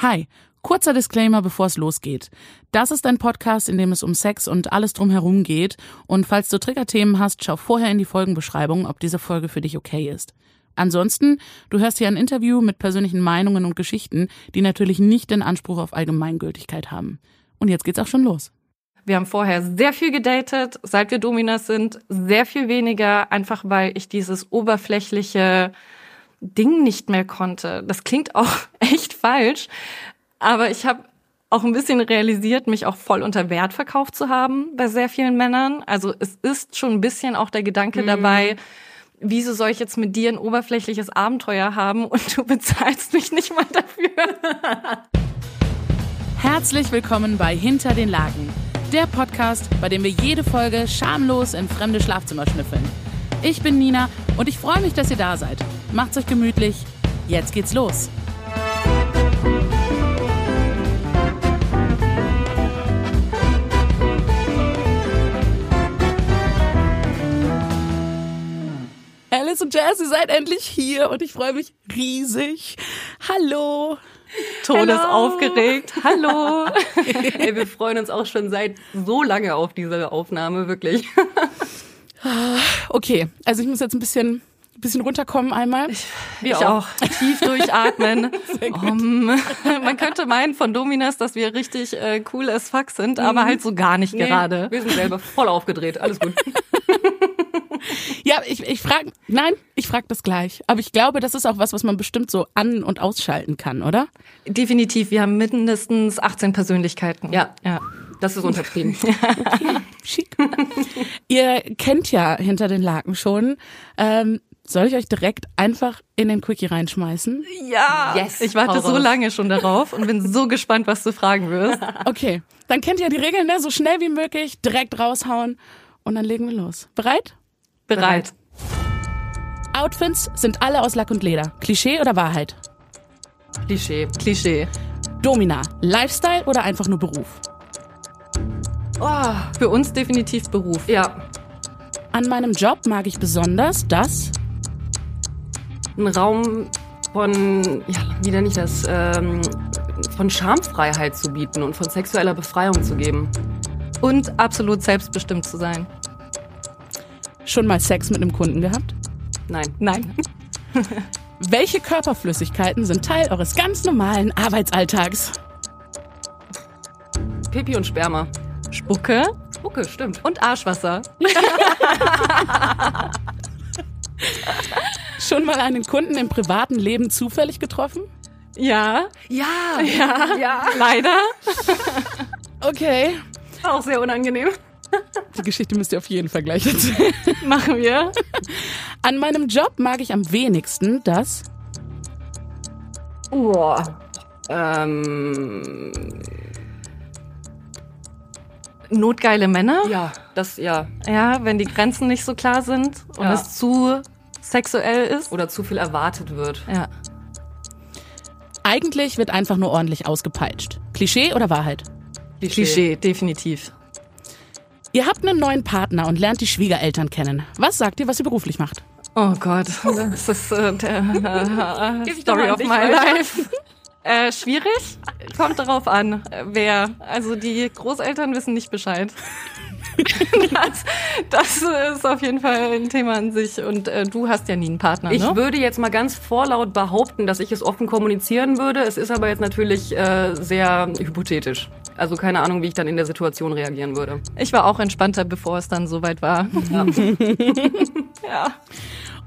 Hi, kurzer Disclaimer, bevor es losgeht. Das ist ein Podcast, in dem es um Sex und alles drumherum geht. Und falls du Triggerthemen hast, schau vorher in die Folgenbeschreibung, ob diese Folge für dich okay ist. Ansonsten, du hörst hier ein Interview mit persönlichen Meinungen und Geschichten, die natürlich nicht den Anspruch auf Allgemeingültigkeit haben. Und jetzt geht's auch schon los. Wir haben vorher sehr viel gedatet, seit wir Dominas sind, sehr viel weniger, einfach weil ich dieses oberflächliche Ding nicht mehr konnte. Das klingt auch echt falsch, aber ich habe auch ein bisschen realisiert, mich auch voll unter Wert verkauft zu haben bei sehr vielen Männern. Also es ist schon ein bisschen auch der Gedanke mhm. dabei, wieso soll ich jetzt mit dir ein oberflächliches Abenteuer haben und du bezahlst mich nicht mal dafür? Herzlich willkommen bei Hinter den Lagen, der Podcast, bei dem wir jede Folge schamlos in fremde Schlafzimmer schnüffeln. Ich bin Nina und ich freue mich, dass ihr da seid. Macht's euch gemütlich. Jetzt geht's los. Alice und Jazz, ihr seid endlich hier und ich freue mich riesig. Hallo. Todesaufgeregt. Hallo. Ey, wir freuen uns auch schon seit so lange auf diese Aufnahme, wirklich. Okay, also ich muss jetzt ein bisschen bisschen runterkommen einmal. Ich, ich auch. auch. Tief durchatmen. Um, man könnte meinen von Dominas, dass wir richtig äh, cool as fuck sind, mhm. aber halt so gar nicht nee, gerade. Wir sind selber voll aufgedreht. Alles gut. ja, ich, ich frage, nein, ich frage das gleich. Aber ich glaube, das ist auch was, was man bestimmt so an- und ausschalten kann, oder? Definitiv. Wir haben mindestens 18 Persönlichkeiten. Ja, ja. Das ist untertrieben. okay, schick. Ihr kennt ja hinter den Laken schon. Ähm, soll ich euch direkt einfach in den Quickie reinschmeißen? Ja. Yes. Ich warte so lange schon darauf und bin so gespannt, was du fragen wirst. Okay. Dann kennt ihr die Regeln, ne? So schnell wie möglich, direkt raushauen und dann legen wir los. Bereit? Bereit. Outfits sind alle aus Lack und Leder. Klischee oder Wahrheit? Klischee. Klischee. Domina, Lifestyle oder einfach nur Beruf? Oh, für uns definitiv Beruf. Ja. An meinem Job mag ich besonders, dass einen Raum von, ja, wie nenne ich das, ähm, von Schamfreiheit zu bieten und von sexueller Befreiung zu geben. Und absolut selbstbestimmt zu sein. Schon mal Sex mit einem Kunden gehabt? Nein. Nein. Welche Körperflüssigkeiten sind Teil eures ganz normalen Arbeitsalltags? Pipi und Sperma. Spucke. Spucke, stimmt. Und Arschwasser. Schon mal einen Kunden im privaten Leben zufällig getroffen? Ja. Ja. Ja. Ja. Leider. Okay. Auch sehr unangenehm. Die Geschichte müsst ihr auf jeden Fall gleich erzählen. Machen wir. An meinem Job mag ich am wenigsten das. Boah. Ähm. Notgeile Männer? Ja, das, ja. Ja, wenn die Grenzen nicht so klar sind und ja. es zu sexuell ist. Oder zu viel erwartet wird. Ja. Eigentlich wird einfach nur ordentlich ausgepeitscht. Klischee oder Wahrheit? Klischee, Klischee definitiv. Ihr habt einen neuen Partner und lernt die Schwiegereltern kennen. Was sagt ihr, was ihr beruflich macht? Oh Gott, das ist äh, der äh, Story of my life. Äh, schwierig. Kommt darauf an, wer. Also die Großeltern wissen nicht Bescheid. das, das, ist auf jeden Fall ein Thema an sich. Und äh, du hast ja nie einen Partner. Ich ne? würde jetzt mal ganz vorlaut behaupten, dass ich es offen kommunizieren würde. Es ist aber jetzt natürlich äh, sehr hypothetisch. Also keine Ahnung, wie ich dann in der Situation reagieren würde. Ich war auch entspannter, bevor es dann soweit war. Ja. ja.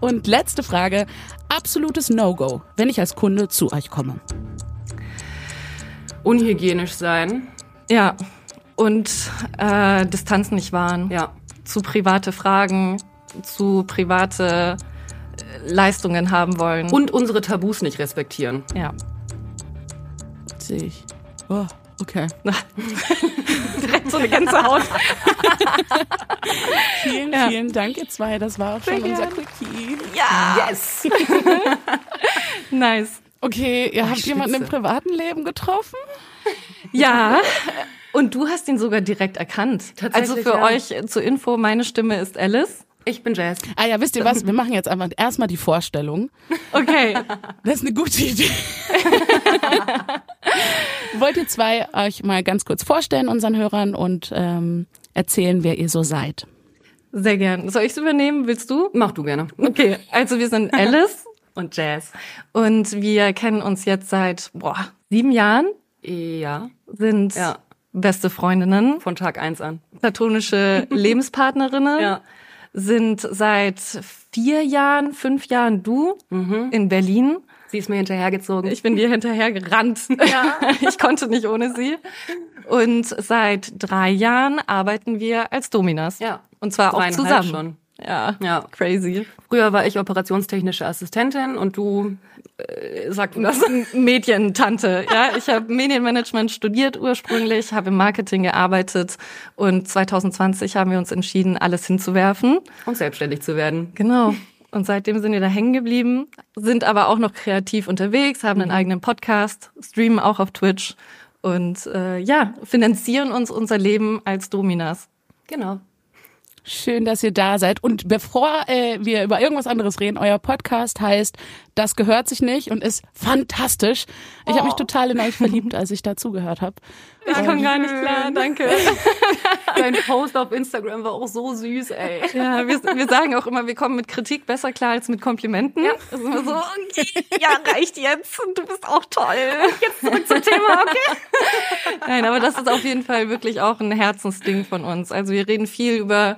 Und letzte Frage. Absolutes No-Go, wenn ich als Kunde zu euch komme. Unhygienisch sein. Ja, und äh, Distanz nicht wahren. Ja. Zu private Fragen, zu private äh, Leistungen haben wollen. Und unsere Tabus nicht respektieren. Ja. Sehe ich. Oh, okay. Direkt so eine ganze Haut. vielen, ja. vielen Dank, ihr zwei. Das war auch schon unser Quickie. Ja. Yes. nice. Okay, ihr oh, habt Spitze. jemanden im privaten Leben getroffen? Ja. Und du hast ihn sogar direkt erkannt. Also für ja. euch zur Info, meine Stimme ist Alice. Ich bin Jazz. Ah ja, wisst ihr was? Wir machen jetzt einfach erstmal die Vorstellung. Okay. Das ist eine gute Idee. wollt ihr zwei euch mal ganz kurz vorstellen, unseren Hörern, und ähm, erzählen, wer ihr so seid? Sehr gern. Soll ich es übernehmen? Willst du? Mach du gerne. Okay, also wir sind Alice Und Jazz. und wir kennen uns jetzt seit boah, sieben Jahren, Ja, sind Ja. beste Freundinnen, von Tag eins an. platonische Lebenspartnerinnen, Ja. Sind seit vier Jahren, fünf Jahren du Mhm. in Berlin. Sie ist mir hinterhergezogen. Ich bin dir hinterher gerannt. Ja. Ich konnte nicht ohne sie. Und seit drei Jahren arbeiten wir als Dominas. Ja. Und zwar auch zusammen. schon. Ja. Ja. Crazy. Früher war ich operationstechnische Assistentin und du, äh, sag du das. Medientante. Ja, ich habe Medienmanagement studiert ursprünglich, habe im Marketing gearbeitet und 2020 haben wir uns entschieden, alles hinzuwerfen. Und selbstständig zu werden. Genau. Und seitdem sind wir da hängen geblieben, sind aber auch noch kreativ unterwegs, haben einen eigenen Podcast, streamen auch auf Twitch und äh, ja, finanzieren uns unser Leben als Dominas. Genau. Schön, dass ihr da seid. Und bevor äh, wir über irgendwas anderes reden, euer Podcast heißt Das gehört sich nicht und ist fantastisch. Ich habe mich total in euch verliebt, als ich dazugehört habe. Ich komme gar nicht klar, danke. Dein Post auf Instagram war auch so süß, ey. Ja, wir, wir sagen auch immer, wir kommen mit Kritik besser klar als mit Komplimenten. Ja. Ist immer so, okay, ja, reicht jetzt und du bist auch toll. Jetzt zurück zum Thema, okay? Nein, aber das ist auf jeden Fall wirklich auch ein Herzensding von uns. Also wir reden viel über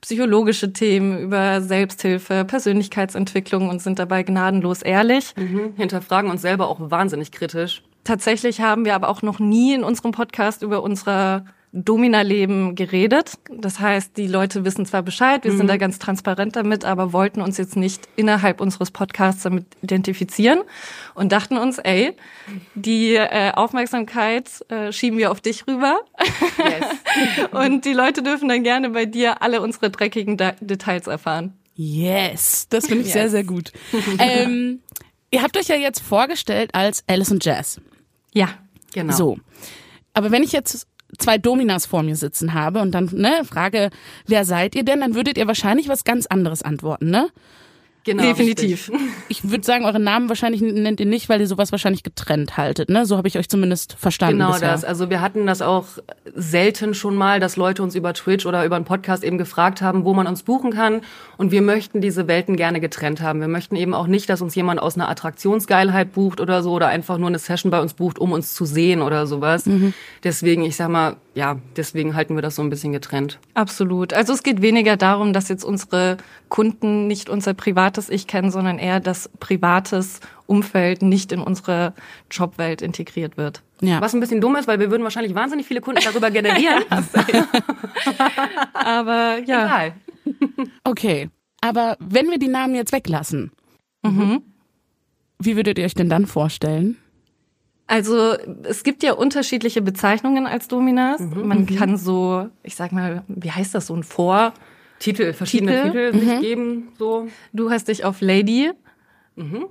psychologische Themen, über Selbsthilfe, Persönlichkeitsentwicklung und sind dabei gnadenlos ehrlich. Mhm. Hinterfragen uns selber auch wahnsinnig kritisch. Tatsächlich haben wir aber auch noch nie in unserem Podcast über unser Domina-Leben geredet. Das heißt, die Leute wissen zwar Bescheid, wir sind da ganz transparent damit, aber wollten uns jetzt nicht innerhalb unseres Podcasts damit identifizieren und dachten uns, ey, die äh, Aufmerksamkeit äh, schieben wir auf dich rüber Yes. und die Leute dürfen dann gerne bei dir alle unsere dreckigen De Details erfahren. Yes, das finde ich Yes. sehr, sehr gut. ähm, ihr habt euch ja jetzt vorgestellt als Alice und Jazz. Ja. Genau. So. Aber wenn ich jetzt zwei Dominas vor mir sitzen habe und dann ne, frage, wer seid ihr denn, dann würdet ihr wahrscheinlich was ganz anderes antworten, ne? Genau Definitiv. richtig. Ich würde sagen, euren Namen wahrscheinlich nennt ihr nicht, weil ihr sowas wahrscheinlich getrennt haltet, ne? So habe ich euch zumindest verstanden Genau bisher. das. Also wir hatten das auch selten schon mal, dass Leute uns über Twitch oder über einen Podcast eben gefragt haben, wo man uns buchen kann. Und wir möchten diese Welten gerne getrennt haben. Wir möchten eben auch nicht, dass uns jemand aus einer Attraktionsgeilheit bucht oder so oder einfach nur eine Session bei uns bucht, um uns zu sehen oder sowas. Deswegen, ich sag mal, ja, deswegen halten wir das so ein bisschen getrennt. Absolut. Also es geht weniger darum, dass jetzt unsere Kunden nicht unser privates Ich kennen, sondern eher, dass privates Umfeld nicht in unsere Jobwelt integriert wird. Ja. Was ein bisschen dumm ist, weil wir würden wahrscheinlich wahnsinnig viele Kunden darüber generieren. Aber ja, Egal. Okay. Aber wenn wir die Namen jetzt weglassen, Mhm. wie würdet ihr euch denn dann vorstellen? Also es gibt ja unterschiedliche Bezeichnungen als Dominas. Man kann so, ich sag mal, wie heißt das, so ein Vor. Titel, verschiedene Titel. Titel, sich geben, so. Du hast dich auf Lady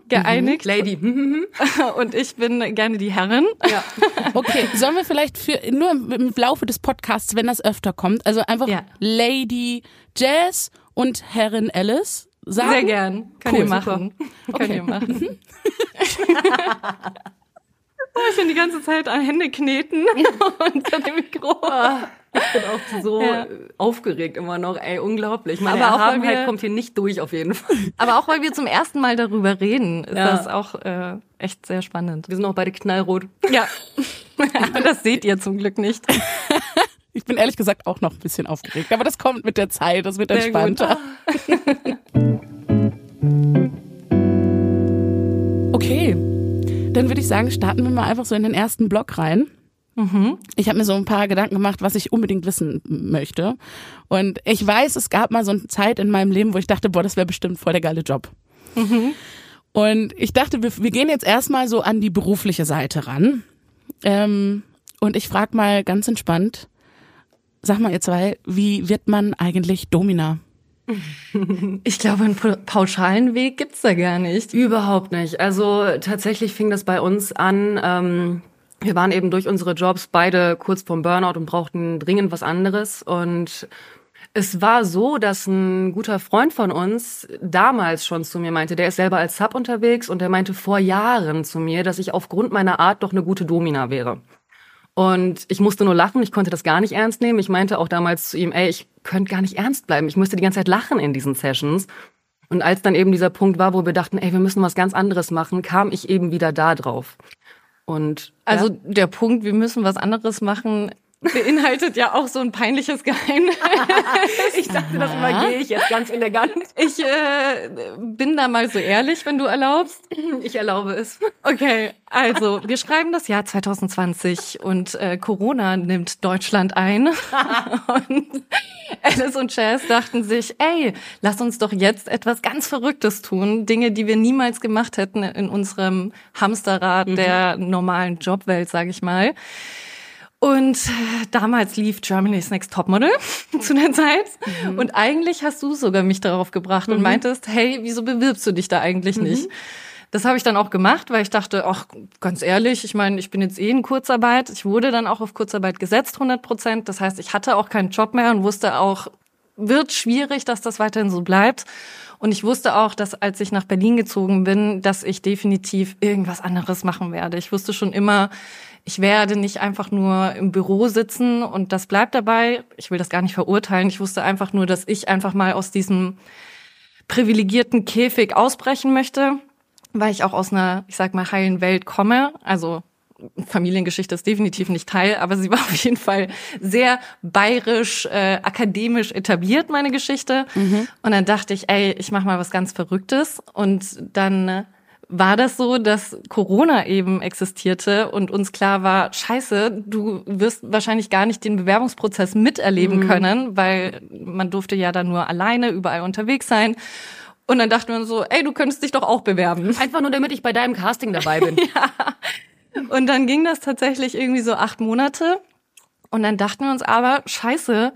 geeinigt Lady. und ich bin gerne die Herrin. ja. Okay, sollen wir vielleicht für nur im, im Laufe des Podcasts, wenn das öfter kommt, also einfach Ja. Lady Jazz und Herrin Alice sagen? Sehr gern. Könnt Cool, ihr machen. Okay. ihr machen. Oh, ich bin die ganze Zeit an Hände kneten unter dem Mikro. Ich bin auch so Ja. aufgeregt immer noch, ey, unglaublich. Meine Aber auch, wir- kommt hier nicht durch auf jeden Fall. Aber auch weil wir zum ersten Mal darüber reden, ist Ja. das auch äh, echt sehr spannend. Wir sind auch beide knallrot. Ja. das seht ihr zum Glück nicht. Ich bin ehrlich gesagt auch noch ein bisschen aufgeregt, aber das kommt mit der Zeit, das wird Sehr gut. entspannter. Okay, dann würde ich sagen, starten wir mal einfach so in den ersten Block rein. Ich habe mir so ein paar Gedanken gemacht, was ich unbedingt wissen möchte. Und ich weiß, es gab mal so eine Zeit in meinem Leben, wo ich dachte, boah, das wäre bestimmt voll der geile Job. Und ich dachte, wir, wir gehen jetzt erstmal so an die berufliche Seite ran. Ähm, und ich frage mal ganz entspannt, sag mal ihr zwei, wie wird man eigentlich Domina? Ich glaube, einen pa- pauschalen Weg gibt's da gar nicht. Überhaupt nicht. Also tatsächlich fing das bei uns an. Ähm, wir waren eben durch unsere Jobs beide kurz vorm Burnout und brauchten dringend was anderes. Und es war so, dass ein guter Freund von uns damals schon zu mir meinte, der ist selber als Sub unterwegs und der meinte vor Jahren zu mir, dass ich aufgrund meiner Art doch eine gute Domina wäre. Und ich musste nur lachen, ich konnte das gar nicht ernst nehmen. Ich meinte auch damals zu ihm, ey, ich könnte gar nicht ernst bleiben. Ich musste die ganze Zeit lachen in diesen Sessions. Und als dann eben dieser Punkt war, wo wir dachten, ey, wir müssen was ganz anderes machen, kam ich eben wieder da drauf. Und also ja. der Punkt, wir müssen was anderes machen, beinhaltet ja auch so ein peinliches Geheimnis. ich dachte, das übergehe ich jetzt ganz elegant. Ich äh, bin da mal so ehrlich, wenn du erlaubst. Ich erlaube es. Okay, also wir schreiben das Jahr 2020 und äh, Corona nimmt Deutschland ein. und Alice und Chaz dachten sich, ey, lass uns doch jetzt etwas ganz Verrücktes tun. Dinge, die wir niemals gemacht hätten in unserem Hamsterrad mhm. der normalen Jobwelt, sage ich mal. Und äh, damals lief Germany's Next Topmodel zu der Zeit. Mhm. Und eigentlich hast du sogar mich darauf gebracht mhm. und meintest, hey, wieso bewirbst du dich da eigentlich mhm. nicht? Das habe ich dann auch gemacht, weil ich dachte, ach, ganz ehrlich, ich meine, ich bin jetzt eh in Kurzarbeit. Ich wurde dann auch auf Kurzarbeit gesetzt, 100 Prozent. Das heißt, ich hatte auch keinen Job mehr und wusste auch, wird schwierig, dass das weiterhin so bleibt. Und ich wusste auch, dass als ich nach Berlin gezogen bin, dass ich definitiv irgendwas anderes machen werde. Ich wusste schon immer, ich werde nicht einfach nur im Büro sitzen und das bleibt dabei. Ich will das gar nicht verurteilen. Ich wusste einfach nur, dass ich einfach mal aus diesem privilegierten Käfig ausbrechen möchte, weil ich auch aus einer, ich sag mal, heilen Welt komme. Also Familiengeschichte ist definitiv nicht Teil, aber sie war auf jeden Fall sehr bayerisch, äh, akademisch etabliert, meine Geschichte. Mhm. Und dann dachte ich, ey, ich mache mal was ganz Verrücktes. Und dann war das so, dass Corona eben existierte und uns klar war, scheiße, du wirst wahrscheinlich gar nicht den Bewerbungsprozess miterleben mhm. können, weil man durfte ja dann nur alleine überall unterwegs sein. Und dann dachten wir uns so, ey, du könntest dich doch auch bewerben. Einfach nur, damit ich bei deinem Casting dabei bin. ja. Und dann ging das tatsächlich irgendwie so acht Monate. Und dann dachten wir uns aber, scheiße,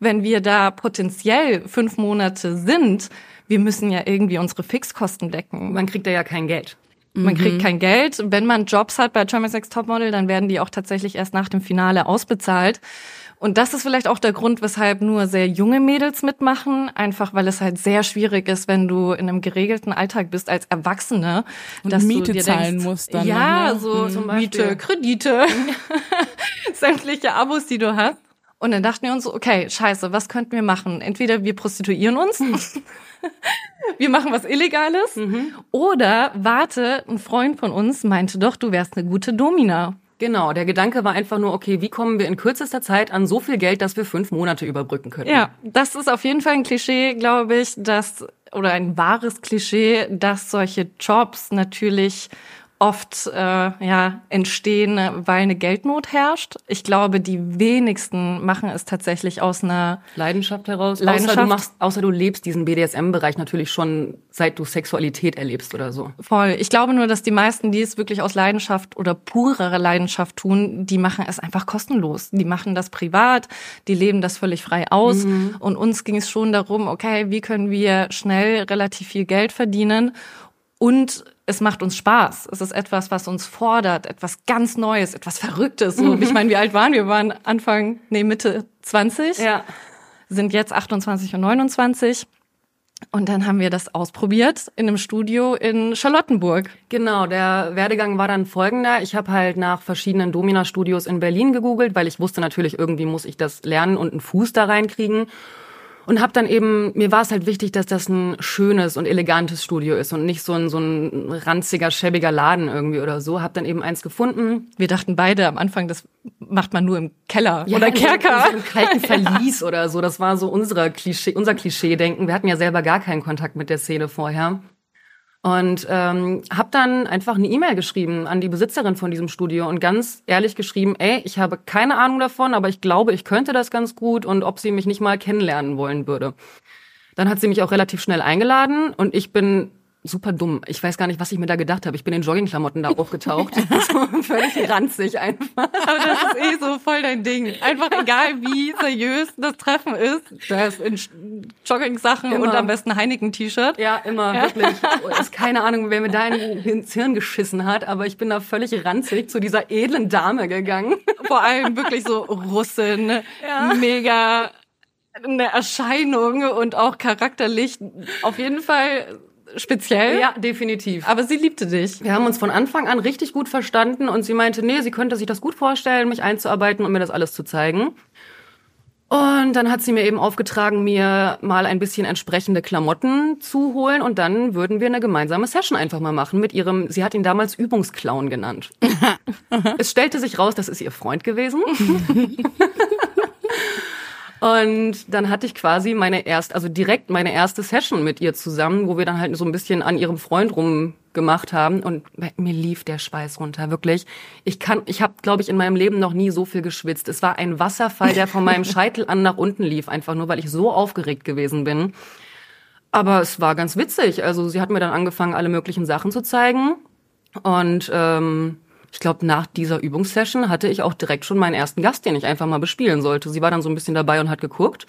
wenn wir da potenziell fünf Monate sind, wir müssen ja irgendwie unsere Fixkosten decken. Man kriegt da ja kein Geld. Man mhm. kriegt kein Geld. Wenn man Jobs hat bei Germany's Next Topmodel, dann werden die auch tatsächlich erst nach dem Finale ausbezahlt. Und das ist vielleicht auch der Grund, weshalb nur sehr junge Mädels mitmachen, einfach weil es halt sehr schwierig ist, wenn du in einem geregelten Alltag bist als Erwachsene, und dass Miete du dir zahlen denkst, musst dann. Ja, ne? so mhm. zum Miete, Kredite, sämtliche Abos, die du hast. Und dann dachten wir uns okay, scheiße, was könnten wir machen? Entweder wir prostituieren uns wir machen was Illegales. Mhm. Oder warte, ein Freund von uns meinte doch, du wärst eine gute Domina. Genau, der Gedanke war einfach nur, okay, wie kommen wir in kürzester Zeit an so viel Geld, dass wir fünf Monate überbrücken können? Ja, das ist auf jeden Fall ein Klischee, glaube ich, dass, oder ein wahres Klischee, dass solche Jobs natürlich oft äh, ja entstehen, weil eine Geldnot herrscht. Ich glaube, die wenigsten machen es tatsächlich aus einer Leidenschaft heraus. Leidenschaft. Außer du machst, außer du lebst diesen BDSM-Bereich natürlich schon, seit du Sexualität erlebst oder so. Voll. Ich glaube nur, dass die meisten, die es wirklich aus Leidenschaft oder purer Leidenschaft tun, die machen es einfach kostenlos. Die machen das privat, die leben das völlig frei aus. Mhm. Und uns ging es schon darum, okay, wie können wir schnell relativ viel Geld verdienen und es macht uns Spaß. Es ist etwas, was uns fordert, etwas ganz Neues, etwas Verrücktes. So, ich meine, wie alt waren wir? Wir waren Anfang, nee, Mitte 20. Ja. Sind jetzt 28 und 29. Und dann haben wir das ausprobiert in einem Studio in Charlottenburg. Genau, der Werdegang war dann folgender. Ich habe halt nach verschiedenen Domina-Studios in Berlin gegoogelt, weil ich wusste natürlich, irgendwie muss ich das lernen und einen Fuß da reinkriegen und habe dann eben mir war es halt wichtig, dass das ein schönes und elegantes Studio ist und nicht so ein so ein ranziger schäbiger Laden irgendwie oder so. Hab dann eben eins gefunden. Wir dachten beide am Anfang, das macht man nur im Keller ja, oder Kerker, in so einem kalten Verlies ja. oder so. Das war so unser Klischee, unser Klischee-Denken. Wir hatten ja selber gar keinen Kontakt mit der Szene vorher. Und ähm, habe dann einfach eine E-Mail geschrieben an die Besitzerin von diesem Studio und ganz ehrlich geschrieben, ey, ich habe keine Ahnung davon, aber ich glaube, ich könnte das ganz gut und ob sie mich nicht mal kennenlernen wollen würde. Dann hat sie mich auch relativ schnell eingeladen und ich bin super dumm. Ich weiß gar nicht, was ich mir da gedacht habe. Ich bin in Joggingklamotten da aufgetaucht. so völlig ranzig einfach. Aber das ist eh so voll dein Ding. Einfach egal, wie seriös das Treffen ist. Das in Jogging-Sachen und am besten Heineken-T-Shirt. Ja, immer, ja. wirklich. Ist keine Ahnung, wer mir da ins Hirn geschissen hat, aber ich bin da völlig ranzig zu dieser edlen Dame gegangen. Vor allem wirklich so Russin, ja. mega eine Erscheinung und auch charakterlich auf jeden Fall speziell. Ja, definitiv. Aber sie liebte dich. Wir haben uns von Anfang an richtig gut verstanden und sie meinte, nee, sie könnte sich das gut vorstellen, mich einzuarbeiten und mir das alles zu zeigen. Und dann hat sie mir eben aufgetragen, mir mal ein bisschen entsprechende Klamotten zu holen und dann würden wir eine gemeinsame Session einfach mal machen mit ihrem, sie hat ihn damals Übungsclown genannt. es stellte sich raus, das ist ihr Freund gewesen. Und dann hatte ich quasi meine erste, also direkt meine erste Session mit ihr zusammen, wo wir dann halt so ein bisschen an ihrem Freund rumgemacht haben und mir lief der Schweiß runter, wirklich. Ich kann, ich habe, glaube ich, in meinem Leben noch nie so viel geschwitzt. Es war ein Wasserfall, der von meinem Scheitel an nach unten lief, einfach nur, weil ich so aufgeregt gewesen bin. Aber es war ganz witzig. Also sie hat mir dann angefangen, alle möglichen Sachen zu zeigen und ähm, ich glaube, nach dieser Übungssession hatte ich auch direkt schon meinen ersten Gast, den ich einfach mal bespielen sollte. Sie war dann so ein bisschen dabei und hat geguckt.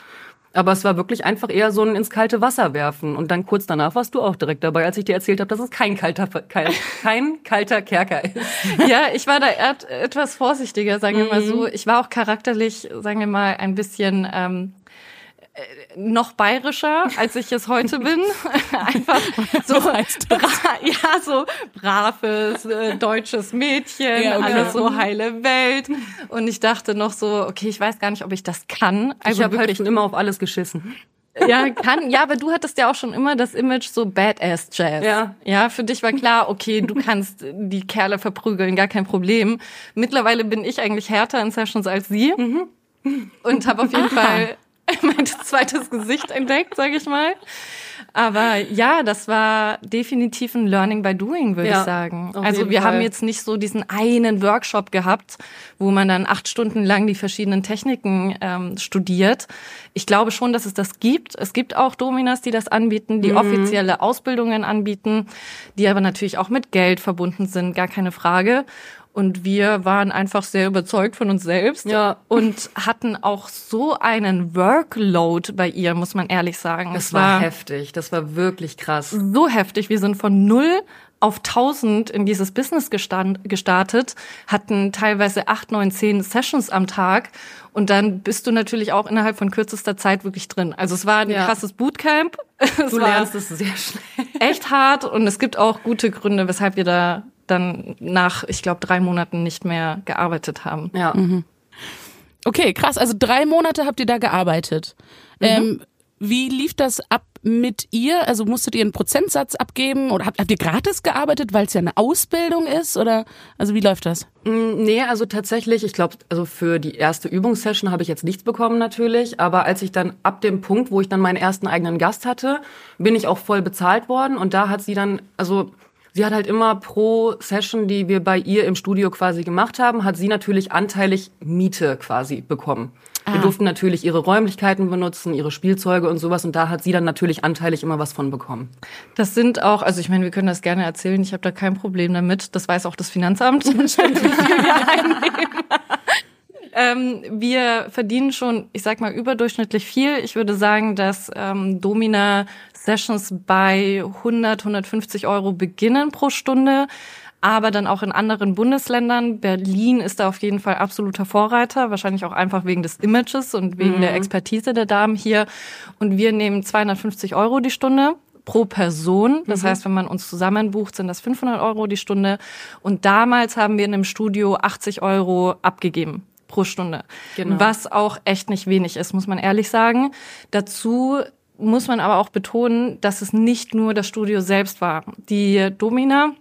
Aber es war wirklich einfach eher so ein ins kalte Wasser werfen. Und dann kurz danach warst du auch direkt dabei, als ich dir erzählt habe, dass es kein kalter, kein, kein kalter Kerker ist. Ja, ich war da etwas vorsichtiger, sagen wir mal so. Mhm. Ich war auch charakterlich, sagen wir mal, ein bisschen ähm, noch bayerischer, als ich es heute bin. Einfach so, ja, so braves äh, deutsches Mädchen, ja, okay. alles so heile Welt. Und ich dachte noch so, okay, ich weiß gar nicht, ob ich das kann. Also ich habe halt schon immer auf alles geschissen. Ja, kann. Ja, aber du hattest ja auch schon immer das Image so Badass Jazz. Ja. Ja, für dich war klar, okay, du kannst die Kerle verprügeln, gar kein Problem. Mittlerweile bin ich eigentlich härter in Sessions als sie. Mhm. Und habe auf jeden Aha. Fall mein zweites Gesicht entdeckt, sage ich mal. Aber ja, das war definitiv ein Learning by Doing, würde ja, ich sagen. Also wir Fall. haben jetzt nicht so diesen einen Workshop gehabt, wo man dann acht Stunden lang die verschiedenen Techniken ähm, studiert. Ich glaube schon, dass es das gibt. Es gibt auch Dominas, die das anbieten, die mhm. offizielle Ausbildungen anbieten, die aber natürlich auch mit Geld verbunden sind, gar keine Frage. Und wir waren einfach sehr überzeugt von uns selbst ja. und hatten auch so einen Workload bei ihr, muss man ehrlich sagen. Das war, war heftig, das war wirklich krass. So heftig. Wir sind von null auf 1000 in dieses Business gestand, gestartet, hatten teilweise acht, neun, zehn Sessions am Tag und dann bist du natürlich auch innerhalb von kürzester Zeit wirklich drin. Also es war ein ja. krasses Bootcamp. Es du lernst es sehr schnell. Echt hart und es gibt auch gute Gründe, weshalb wir da dann nach, ich glaube, drei Monaten nicht mehr gearbeitet haben. Ja. Mhm. Okay, krass. Also drei Monate habt ihr da gearbeitet. Mhm. Ähm, wie lief das ab mit ihr? Also musstet ihr einen Prozentsatz abgeben oder habt, habt ihr gratis gearbeitet, weil es ja eine Ausbildung ist? Oder also wie läuft das? Mm, nee, also tatsächlich, ich glaube, also für die erste Übungssession habe ich jetzt nichts bekommen natürlich, aber als ich dann ab dem Punkt, wo ich dann meinen ersten eigenen Gast hatte, bin ich auch voll bezahlt worden und da hat sie dann, also Sie hat halt immer pro Session, die wir bei ihr im Studio quasi gemacht haben, hat sie natürlich anteilig Miete quasi bekommen. Ah. Wir durften natürlich ihre Räumlichkeiten benutzen, ihre Spielzeuge und sowas und da hat sie dann natürlich anteilig immer was von bekommen. Das sind auch, also ich meine, wir können das gerne erzählen, ich habe da kein Problem damit. Das weiß auch das Finanzamt. ähm, wir verdienen schon, ich sag mal, überdurchschnittlich viel. Ich würde sagen, dass ähm, Domina Sessions bei 100, 150 Euro beginnen pro Stunde aber dann auch in anderen Bundesländern. Berlin ist da auf jeden Fall absoluter Vorreiter, wahrscheinlich auch einfach wegen des Images und wegen mhm. der Expertise der Damen hier. Und wir nehmen 250 Euro die Stunde pro Person. Das mhm. heißt, wenn man uns zusammen bucht, sind das 500 Euro die Stunde. Und damals haben wir in einem Studio 80 Euro abgegeben pro Stunde. Genau. Was auch echt nicht wenig ist, muss man ehrlich sagen. Dazu muss man aber auch betonen, dass es nicht nur das Studio selbst war. Die Domina,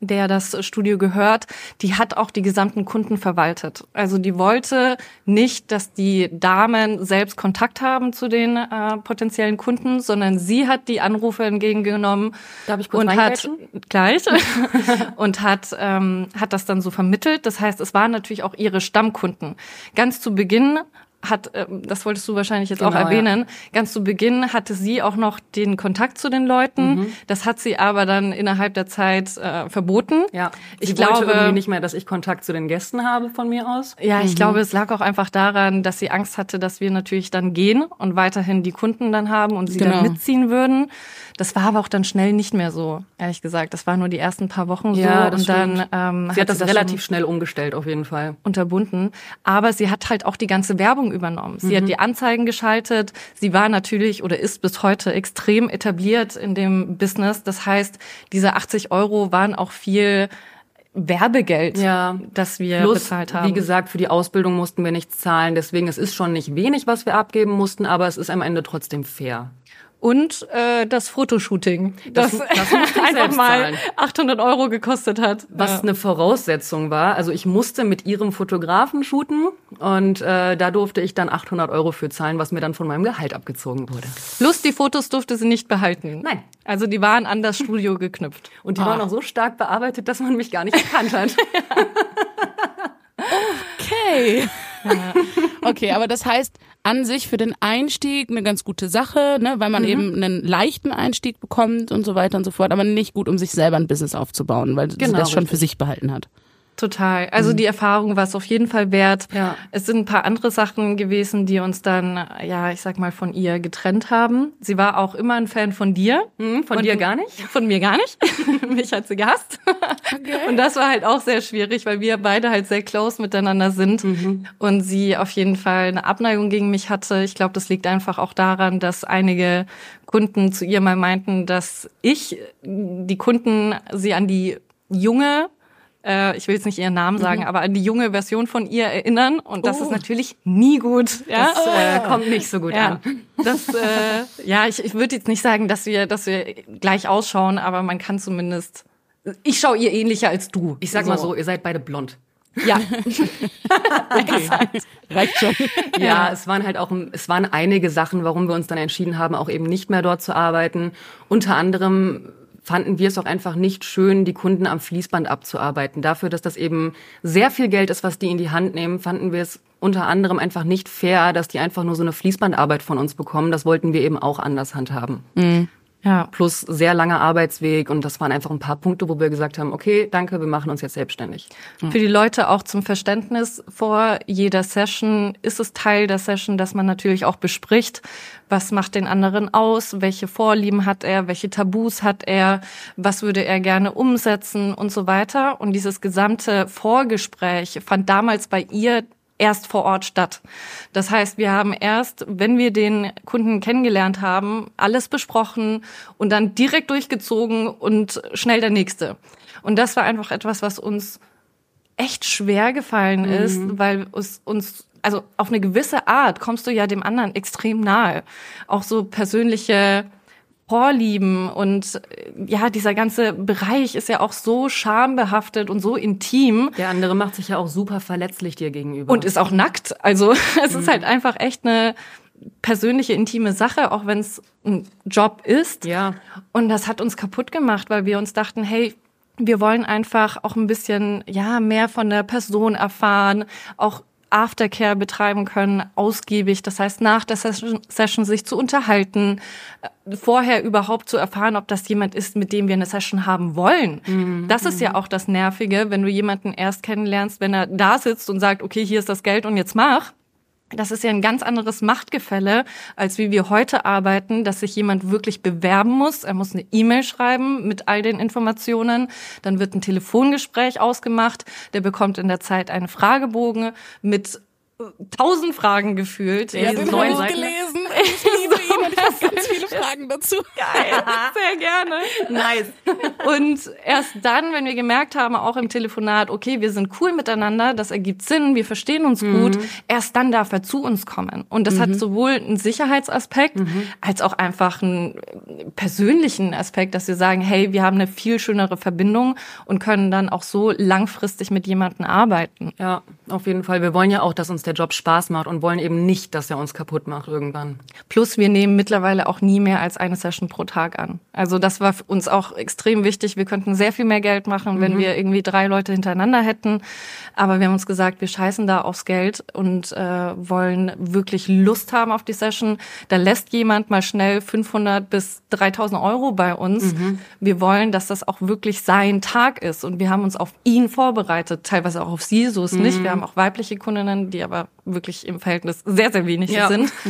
der das Studio gehört, die hat auch die gesamten Kunden verwaltet. Also die wollte nicht, dass die Damen selbst Kontakt haben zu den äh, potenziellen Kunden, sondern sie hat die Anrufe entgegengenommen Darf ich kurz und hat gleich und hat ähm, hat das dann so vermittelt. Das heißt, es waren natürlich auch ihre Stammkunden. Ganz zu Beginn hat, ähm, das wolltest du wahrscheinlich jetzt genau, auch erwähnen, ja. ganz zu Beginn hatte sie auch noch den Kontakt zu den Leuten. Mhm. Das hat sie aber dann innerhalb der Zeit äh, verboten. Ja, ich sie glaube irgendwie nicht mehr, dass ich Kontakt zu den Gästen habe von mir aus. Ja, ich mhm. glaube, es lag auch einfach daran, dass sie Angst hatte, dass wir natürlich dann gehen und weiterhin die Kunden dann haben und sie genau. dann mitziehen würden. Das war aber auch dann schnell nicht mehr so, ehrlich gesagt. Das war nur die ersten paar Wochen so ja, und stimmt. dann ähm, sie hat, hat das, das relativ schnell umgestellt auf jeden Fall unterbunden. Aber sie hat halt auch die ganze Werbung Werbung übernommen. Sie mhm. hat die Anzeigen geschaltet. Sie war natürlich oder ist bis heute extrem etabliert in dem Business. Das heißt, diese 80 Euro waren auch viel Werbegeld, ja. das wir Plus, bezahlt haben. Wie gesagt, für die Ausbildung mussten wir nichts zahlen. Deswegen, es ist schon nicht wenig, was wir abgeben mussten, aber es ist am Ende trotzdem fair und äh, das Fotoshooting, das, das, das einfach mal zahlen. 800 Euro gekostet hat. Was ja. eine Voraussetzung war. Also ich musste mit ihrem Fotografen shooten und äh, da durfte ich dann 800 Euro für zahlen, was mir dann von meinem Gehalt abgezogen wurde. Plus die Fotos durfte sie nicht behalten. Nein. Also die waren an das Studio geknüpft. Und die ah. waren auch so stark bearbeitet, dass man mich gar nicht erkannt hat. okay. Okay, aber das heißt an sich für den Einstieg eine ganz gute Sache, ne, weil man mhm. eben einen leichten Einstieg bekommt und so weiter und so fort, aber nicht gut, um sich selber ein Business aufzubauen, weil genau, sie das schon richtig. für sich behalten hat. Total. Also mhm. die Erfahrung war es auf jeden Fall wert. Ja. Es sind ein paar andere Sachen gewesen, die uns dann, ja, ich sag mal, von ihr getrennt haben. Sie war auch immer ein Fan von dir. Mhm, von dir gar nicht? Von mir gar nicht. Mich hat sie gehasst. Okay. Und das war halt auch sehr schwierig, weil wir beide halt sehr close miteinander sind mhm. und sie auf jeden Fall eine Abneigung gegen mich hatte. Ich glaube, das liegt einfach auch daran, dass einige Kunden zu ihr mal meinten, dass ich die Kunden sie an die junge äh, ich will jetzt nicht ihren Namen sagen, mhm. aber an die junge Version von ihr erinnern. Und das oh. ist natürlich nie gut. Ja? Das äh, kommt nicht so gut ja. an. Das, äh, ja, ich, ich würde jetzt nicht sagen, dass wir, dass wir gleich ausschauen, aber man kann zumindest. Ich schaue ihr ähnlicher als du. Ich sag so. mal so, ihr seid beide blond. Ja. okay. Reicht schon. Ja, es waren halt auch, es waren einige Sachen, warum wir uns dann entschieden haben, auch eben nicht mehr dort zu arbeiten. Unter anderem fanden wir es auch einfach nicht schön, die Kunden am Fließband abzuarbeiten. Dafür, dass das eben sehr viel Geld ist, was die in die Hand nehmen, fanden wir es unter anderem einfach nicht fair, dass die einfach nur so eine Fließbandarbeit von uns bekommen. Das wollten wir eben auch anders handhaben. Mhm. Ja. Plus sehr langer Arbeitsweg und das waren einfach ein paar Punkte, wo wir gesagt haben, okay, danke, wir machen uns jetzt selbstständig. Für die Leute auch zum Verständnis, vor jeder Session ist es Teil der Session, dass man natürlich auch bespricht, was macht den anderen aus, welche Vorlieben hat er, welche Tabus hat er, was würde er gerne umsetzen und so weiter. Und dieses gesamte Vorgespräch fand damals bei ihr erst vor Ort statt. Das heißt, wir haben erst, wenn wir den Kunden kennengelernt haben, alles besprochen und dann direkt durchgezogen und schnell der nächste. Und das war einfach etwas, was uns echt schwer gefallen mhm. ist, weil es uns also auf eine gewisse Art kommst du ja dem anderen extrem nahe. Auch so persönliche Vorlieben und äh, ja, dieser ganze Bereich ist ja auch so schambehaftet und so intim. Der andere macht sich ja auch super verletzlich dir gegenüber. Und ist auch nackt. Also es mhm. ist halt einfach echt eine persönliche, intime Sache, auch wenn es ein Job ist. Ja. Und das hat uns kaputt gemacht, weil wir uns dachten, hey, wir wollen einfach auch ein bisschen, ja, mehr von der Person erfahren, auch Aftercare betreiben können, ausgiebig. Das heißt, nach der Session, Session sich zu unterhalten, äh, vorher überhaupt zu erfahren, ob das jemand ist, mit dem wir eine Session haben wollen. Mhm. Das ist ja auch das Nervige, wenn du jemanden erst kennenlernst, wenn er da sitzt und sagt, okay, hier ist das Geld und jetzt mach. Das ist ja ein ganz anderes Machtgefälle, als wie wir heute arbeiten, dass sich jemand wirklich bewerben muss. Er muss eine E-Mail schreiben mit all den Informationen. Dann wird ein Telefongespräch ausgemacht. Der bekommt in der Zeit einen Fragebogen mit tausend Fragen gefühlt. Ja, den ich gelesen. Ich habe ganz viele Fragen dazu. Geil, sehr gerne. Nice. Und erst dann, wenn wir gemerkt haben, auch im Telefonat, okay, wir sind cool miteinander, das ergibt Sinn, wir verstehen uns mhm. gut, erst dann darf er zu uns kommen. Und das mhm. hat sowohl einen Sicherheitsaspekt mhm. als auch einfach einen persönlichen Aspekt, dass wir sagen, hey, wir haben eine viel schönere Verbindung und können dann auch so langfristig mit jemandem arbeiten. Ja, auf jeden Fall. Wir wollen ja auch, dass uns der Job Spaß macht und wollen eben nicht, dass er uns kaputt macht irgendwann. Plus wir nehmen mittlerweile auch nie mehr als eine Session pro Tag an. Also das war uns auch extrem wichtig. Wir könnten sehr viel mehr Geld machen, wenn mhm. wir irgendwie drei Leute hintereinander hätten. Aber wir haben uns gesagt, wir scheißen da aufs Geld und äh, wollen wirklich Lust haben auf die Session. Da lässt jemand mal schnell 500 bis 3000 Euro bei uns. Mhm. Wir wollen, dass das auch wirklich sein Tag ist. Und wir haben uns auf ihn vorbereitet, teilweise auch auf sie, so ist mhm. nicht. Wir haben auch weibliche Kundinnen, die aber wirklich im Verhältnis sehr, sehr wenig ja. sind.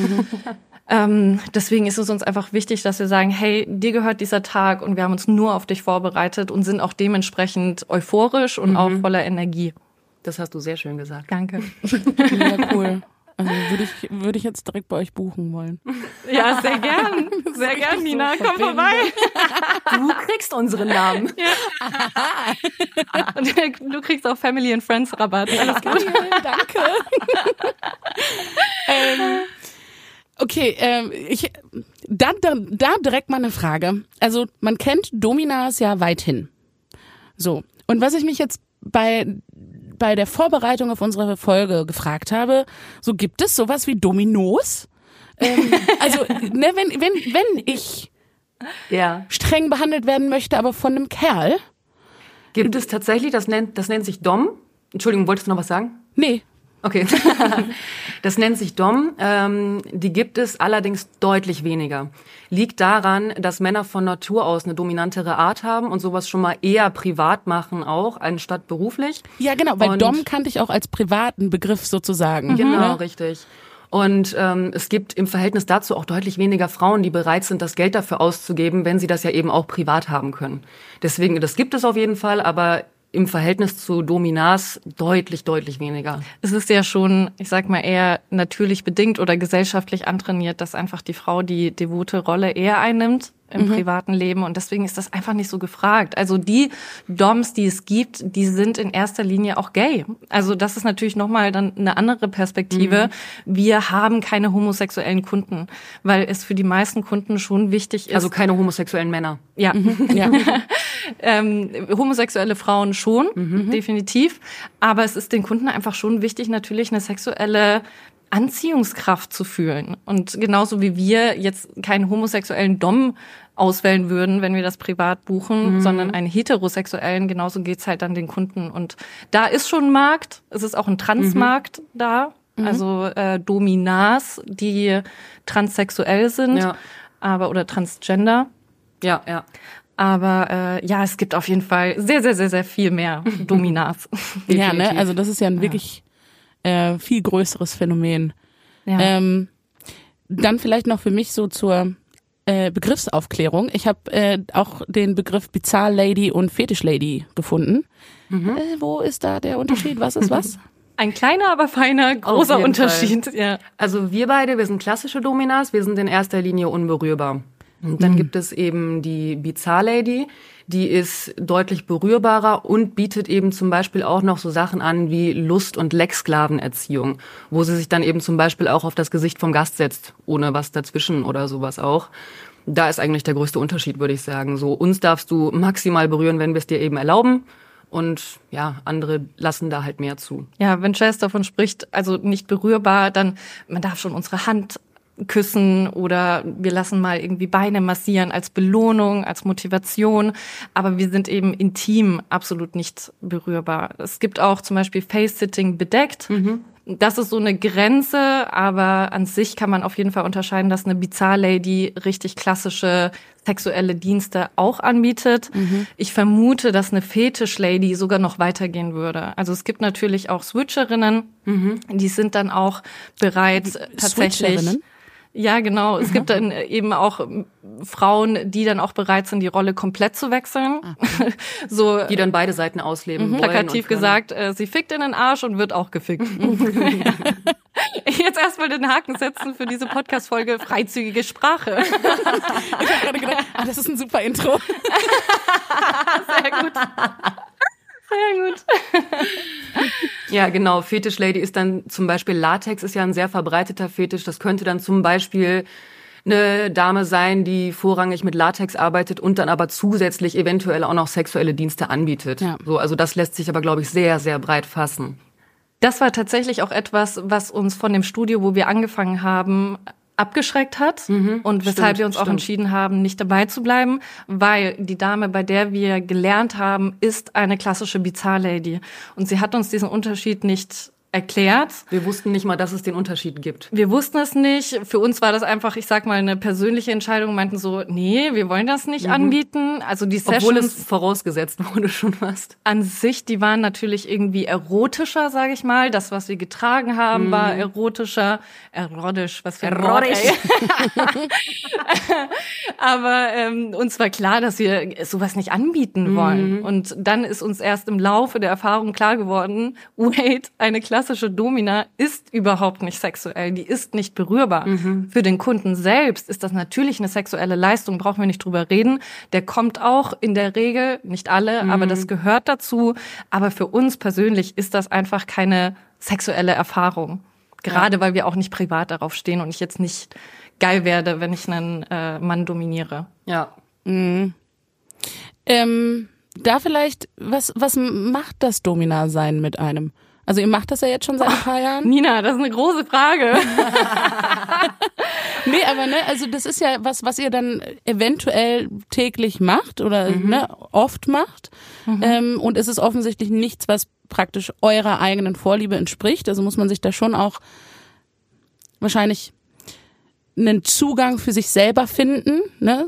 ähm, deswegen ist es uns einfach wichtig, dass wir sagen, hey, dir gehört dieser Tag und wir haben uns nur auf dich vorbereitet und sind auch dementsprechend euphorisch und mhm. auch voller Energie. Das hast du sehr schön gesagt. Danke. Ja, cool. Also würde ich, würde ich jetzt direkt bei euch buchen wollen. Ja, sehr gern. Sehr gern, Nina. So Komm vorbei. Du kriegst unseren Namen. Ja. Und du kriegst auch Family and Friends Rabatt. Alles gut. Danke. ähm, okay, ähm, ich, da, da, da direkt mal eine Frage. Also man kennt Dominas ja weithin. So. Und was ich mich jetzt bei bei der Vorbereitung auf unsere Folge gefragt habe, so gibt es sowas wie Dominos? ähm, also, ne, wenn, wenn, wenn ich ja. streng behandelt werden möchte, aber von einem Kerl. Gibt es tatsächlich, das nennt, das nennt sich Dom. Entschuldigung, wolltest du noch was sagen? Nee. Okay. das nennt sich Dom. Ähm, die gibt es allerdings deutlich weniger. Liegt daran, dass Männer von Natur aus eine dominantere Art haben und sowas schon mal eher privat machen auch, anstatt beruflich. Ja, genau, weil und Dom kannte ich auch als privaten Begriff sozusagen. Genau, mhm. richtig. Und ähm, es gibt im Verhältnis dazu auch deutlich weniger Frauen, die bereit sind, das Geld dafür auszugeben, wenn sie das ja eben auch privat haben können. Deswegen, das gibt es auf jeden Fall, aber im Verhältnis zu Dominas deutlich, deutlich weniger. Es ist ja schon, ich sag mal, eher natürlich bedingt oder gesellschaftlich antrainiert, dass einfach die Frau die devote Rolle eher einnimmt im mhm. privaten Leben und deswegen ist das einfach nicht so gefragt. Also die Doms, die es gibt, die sind in erster Linie auch gay. Also das ist natürlich nochmal dann eine andere Perspektive. Mhm. Wir haben keine homosexuellen Kunden, weil es für die meisten Kunden schon wichtig ist. Also keine homosexuellen Männer. Ja. Mhm. ja. ähm, homosexuelle Frauen schon, mhm. definitiv. Aber es ist den Kunden einfach schon wichtig, natürlich eine sexuelle Anziehungskraft zu fühlen. Und genauso wie wir jetzt keinen homosexuellen Dom auswählen würden, wenn wir das privat buchen, mhm. sondern einen heterosexuellen, genauso geht's halt dann den Kunden. Und da ist schon ein Markt, es ist auch ein Transmarkt mhm. da, mhm. also äh, Dominas, die transsexuell sind, ja. aber oder transgender. Ja, ja. Aber äh, ja, es gibt auf jeden Fall sehr, sehr, sehr, sehr viel mehr Dominas. ja, ne? Also das ist ja ein wirklich äh, viel größeres Phänomen. Ja. Ähm, dann vielleicht noch für mich so zur äh, Begriffsaufklärung. Ich habe äh, auch den Begriff Bizarre Lady und Fetisch Lady gefunden. Mhm. Äh, wo ist da der Unterschied? Was ist was? Ein kleiner, aber feiner, großer Unterschied. Ja. Also wir beide, wir sind klassische Dominas, wir sind in erster Linie unberührbar. Und dann mhm. gibt es eben die Bizarre Lady, die ist deutlich berührbarer und bietet eben zum Beispiel auch noch so Sachen an wie Lust- und Lecksklavenerziehung, wo sie sich dann eben zum Beispiel auch auf das Gesicht vom Gast setzt, ohne was dazwischen oder sowas auch. Da ist eigentlich der größte Unterschied, würde ich sagen. So, uns darfst du maximal berühren, wenn wir es dir eben erlauben. Und ja, andere lassen da halt mehr zu. Ja, wenn Chess davon spricht, also nicht berührbar, dann man darf schon unsere Hand küssen oder wir lassen mal irgendwie Beine massieren als Belohnung, als Motivation. Aber wir sind eben intim absolut nicht berührbar. Es gibt auch zum Beispiel Face-Sitting bedeckt. Mhm. Das ist so eine Grenze, aber an sich kann man auf jeden Fall unterscheiden, dass eine Bizarre-Lady richtig klassische sexuelle Dienste auch anbietet. Mhm. Ich vermute, dass eine Fetisch-Lady sogar noch weitergehen würde. Also es gibt natürlich auch Switcherinnen, mhm. die sind dann auch bereit, tatsächlich ja, genau. Es gibt dann eben auch Frauen, die dann auch bereit sind, die Rolle komplett zu wechseln. Ah. so die dann beide Seiten ausleben. Mhm. Plakativ gesagt, äh, sie fickt in den Arsch und wird auch gefickt. Jetzt erstmal den Haken setzen für diese Podcast-Folge freizügige Sprache. ich habe gerade gedacht, ah, das ist ein super Intro. Sehr gut. Sehr gut. ja, genau. Fetisch Lady ist dann zum Beispiel Latex ist ja ein sehr verbreiteter Fetisch. Das könnte dann zum Beispiel eine Dame sein, die vorrangig mit Latex arbeitet und dann aber zusätzlich eventuell auch noch sexuelle Dienste anbietet. Ja. So, also das lässt sich aber, glaube ich, sehr, sehr breit fassen. Das war tatsächlich auch etwas, was uns von dem Studio, wo wir angefangen haben, abgeschreckt hat mhm, und weshalb stimmt, wir uns auch stimmt. entschieden haben, nicht dabei zu bleiben, weil die Dame, bei der wir gelernt haben, ist eine klassische Bizarre-Lady und sie hat uns diesen Unterschied nicht erklärt. Wir wussten nicht mal, dass es den Unterschied gibt. Wir wussten es nicht. Für uns war das einfach, ich sag mal, eine persönliche Entscheidung. Meinten so, nee, wir wollen das nicht mhm. anbieten. Also die Sessions. Obwohl es vorausgesetzt wurde schon fast. An sich, die waren natürlich irgendwie erotischer, sage ich mal. Das, was wir getragen haben, mhm. war erotischer. Erotisch, was für ein Erotisch. Aber ähm, uns war klar, dass wir sowas nicht anbieten wollen. Mhm. Und dann ist uns erst im Laufe der Erfahrung klar geworden, wait, eine Klasse klassische Domina ist überhaupt nicht sexuell, die ist nicht berührbar. Mhm. Für den Kunden selbst ist das natürlich eine sexuelle Leistung, brauchen wir nicht drüber reden. Der kommt auch in der Regel, nicht alle, mhm. aber das gehört dazu. Aber für uns persönlich ist das einfach keine sexuelle Erfahrung. Gerade ja. weil wir auch nicht privat darauf stehen und ich jetzt nicht geil werde, wenn ich einen äh, Mann dominiere. Ja. Mhm. Ähm, da vielleicht, was, was macht das Domina-Sein mit einem? Also ihr macht das ja jetzt schon seit ein paar Jahren. Nina, das ist eine große Frage. nee, aber ne, also das ist ja was, was ihr dann eventuell täglich macht oder mhm. ne, oft macht. Mhm. Ähm, und es ist offensichtlich nichts, was praktisch eurer eigenen Vorliebe entspricht. Also muss man sich da schon auch wahrscheinlich einen Zugang für sich selber finden. Ne?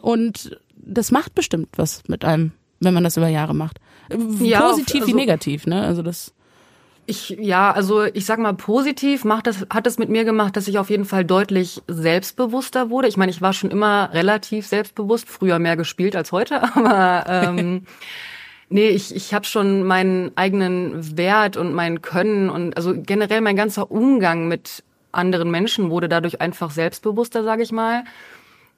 Und das macht bestimmt was mit einem, wenn man das über Jahre macht. Ja, Positiv also, wie negativ, ne? Also das. Ich, ja, also ich sag mal, positiv macht das, hat es mit mir gemacht, dass ich auf jeden Fall deutlich selbstbewusster wurde. Ich meine, ich war schon immer relativ selbstbewusst, früher mehr gespielt als heute, aber ähm, nee, ich, ich habe schon meinen eigenen Wert und mein Können und also generell mein ganzer Umgang mit anderen Menschen wurde dadurch einfach selbstbewusster, sage ich mal.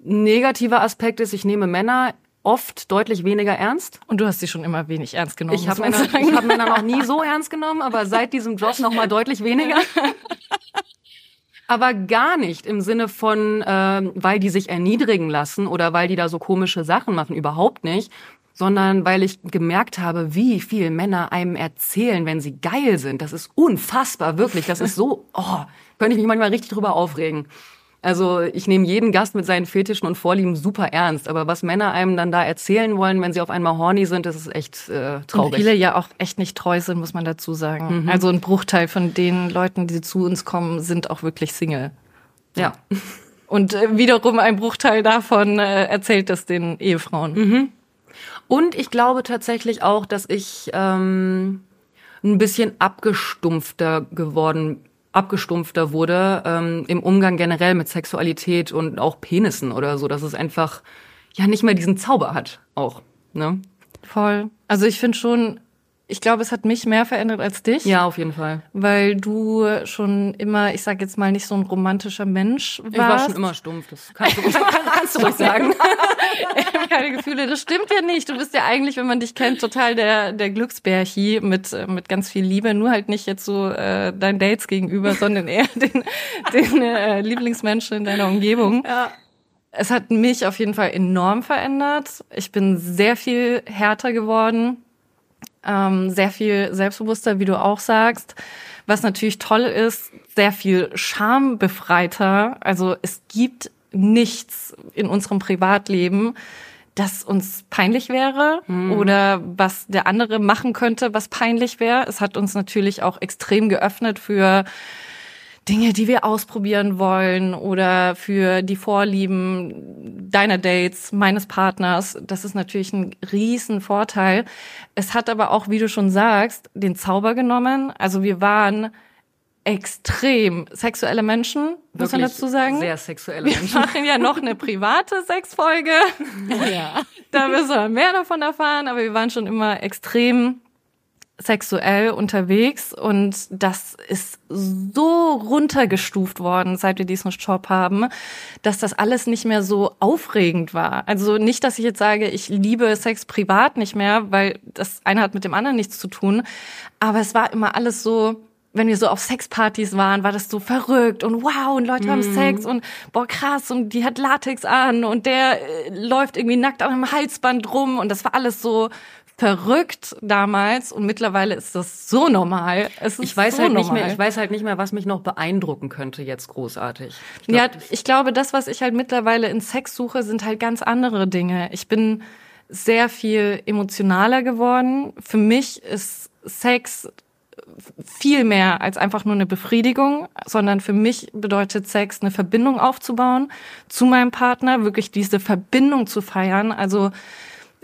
Negativer Aspekt ist, ich nehme Männer oft deutlich weniger ernst. Und du hast sie schon immer wenig ernst genommen. Ich habe Männer, ich hab Männer noch nie so ernst genommen, aber seit diesem Job noch mal deutlich weniger. aber gar nicht im Sinne von, äh, weil die sich erniedrigen lassen oder weil die da so komische Sachen machen, überhaupt nicht, sondern weil ich gemerkt habe, wie viel Männer einem erzählen, wenn sie geil sind. Das ist unfassbar, wirklich. Das ist so, oh, könnte ich mich manchmal richtig drüber aufregen. Also ich nehme jeden Gast mit seinen Fetischen und Vorlieben super ernst. Aber was Männer einem dann da erzählen wollen, wenn sie auf einmal horny sind, das ist echt äh, traurig. Und viele ja auch echt nicht treu sind, muss man dazu sagen. Mhm. Also ein Bruchteil von den Leuten, die zu uns kommen, sind auch wirklich Single. Ja. Und äh, wiederum ein Bruchteil davon äh, erzählt das den Ehefrauen. Mhm. Und ich glaube tatsächlich auch, dass ich ähm, ein bisschen abgestumpfter geworden abgestumpfter wurde ähm, im Umgang generell mit Sexualität und auch Penissen oder so, dass es einfach ja nicht mehr diesen Zauber hat auch. Ne? Voll. Also ich finde schon, ich glaube, es hat mich mehr verändert als dich. Ja, auf jeden Fall. Weil du schon immer, ich sag jetzt mal, nicht so ein romantischer Mensch warst. Ich war schon immer stumpf, das kannst du, kann, kannst du ruhig sagen. Keine Gefühle, das stimmt ja nicht. Du bist ja eigentlich, wenn man dich kennt, total der, der Glücksbärchi mit, mit ganz viel Liebe. Nur halt nicht jetzt so äh, deinen Dates gegenüber, sondern eher den, den äh, Lieblingsmenschen in deiner Umgebung. Ja. Es hat mich auf jeden Fall enorm verändert. Ich bin sehr viel härter geworden ähm, sehr viel selbstbewusster, wie du auch sagst. Was natürlich toll ist, sehr viel schambefreiter. Also es gibt nichts in unserem Privatleben, das uns peinlich wäre mhm. oder was der andere machen könnte, was peinlich wäre. Es hat uns natürlich auch extrem geöffnet für Dinge, die wir ausprobieren wollen oder für die Vorlieben deiner Dates, meines Partners. Das ist natürlich ein riesen Vorteil. Es hat aber auch, wie du schon sagst, den Zauber genommen. Also wir waren extrem sexuelle Menschen, muss man dazu sagen. Sehr sexuelle Menschen. Wir machen ja noch eine private Sexfolge. Ja. Da wirst du mehr davon erfahren, aber wir waren schon immer extrem sexuell unterwegs und das ist so runtergestuft worden, seit wir diesen Job haben, dass das alles nicht mehr so aufregend war. Also nicht, dass ich jetzt sage, ich liebe Sex privat nicht mehr, weil das eine hat mit dem anderen nichts zu tun, aber es war immer alles so wenn wir so auf Sexpartys waren, war das so verrückt und wow und Leute haben mhm. Sex und boah krass und die hat Latex an und der äh, läuft irgendwie nackt an einem Halsband rum und das war alles so verrückt damals und mittlerweile ist das so normal. Es ist ich weiß so halt normal. nicht mehr, ich weiß halt nicht mehr, was mich noch beeindrucken könnte jetzt großartig. Ich glaub, ja, ich glaube, das, was ich halt mittlerweile in Sex suche, sind halt ganz andere Dinge. Ich bin sehr viel emotionaler geworden. Für mich ist Sex viel mehr als einfach nur eine Befriedigung, sondern für mich bedeutet Sex eine Verbindung aufzubauen zu meinem Partner, wirklich diese Verbindung zu feiern. Also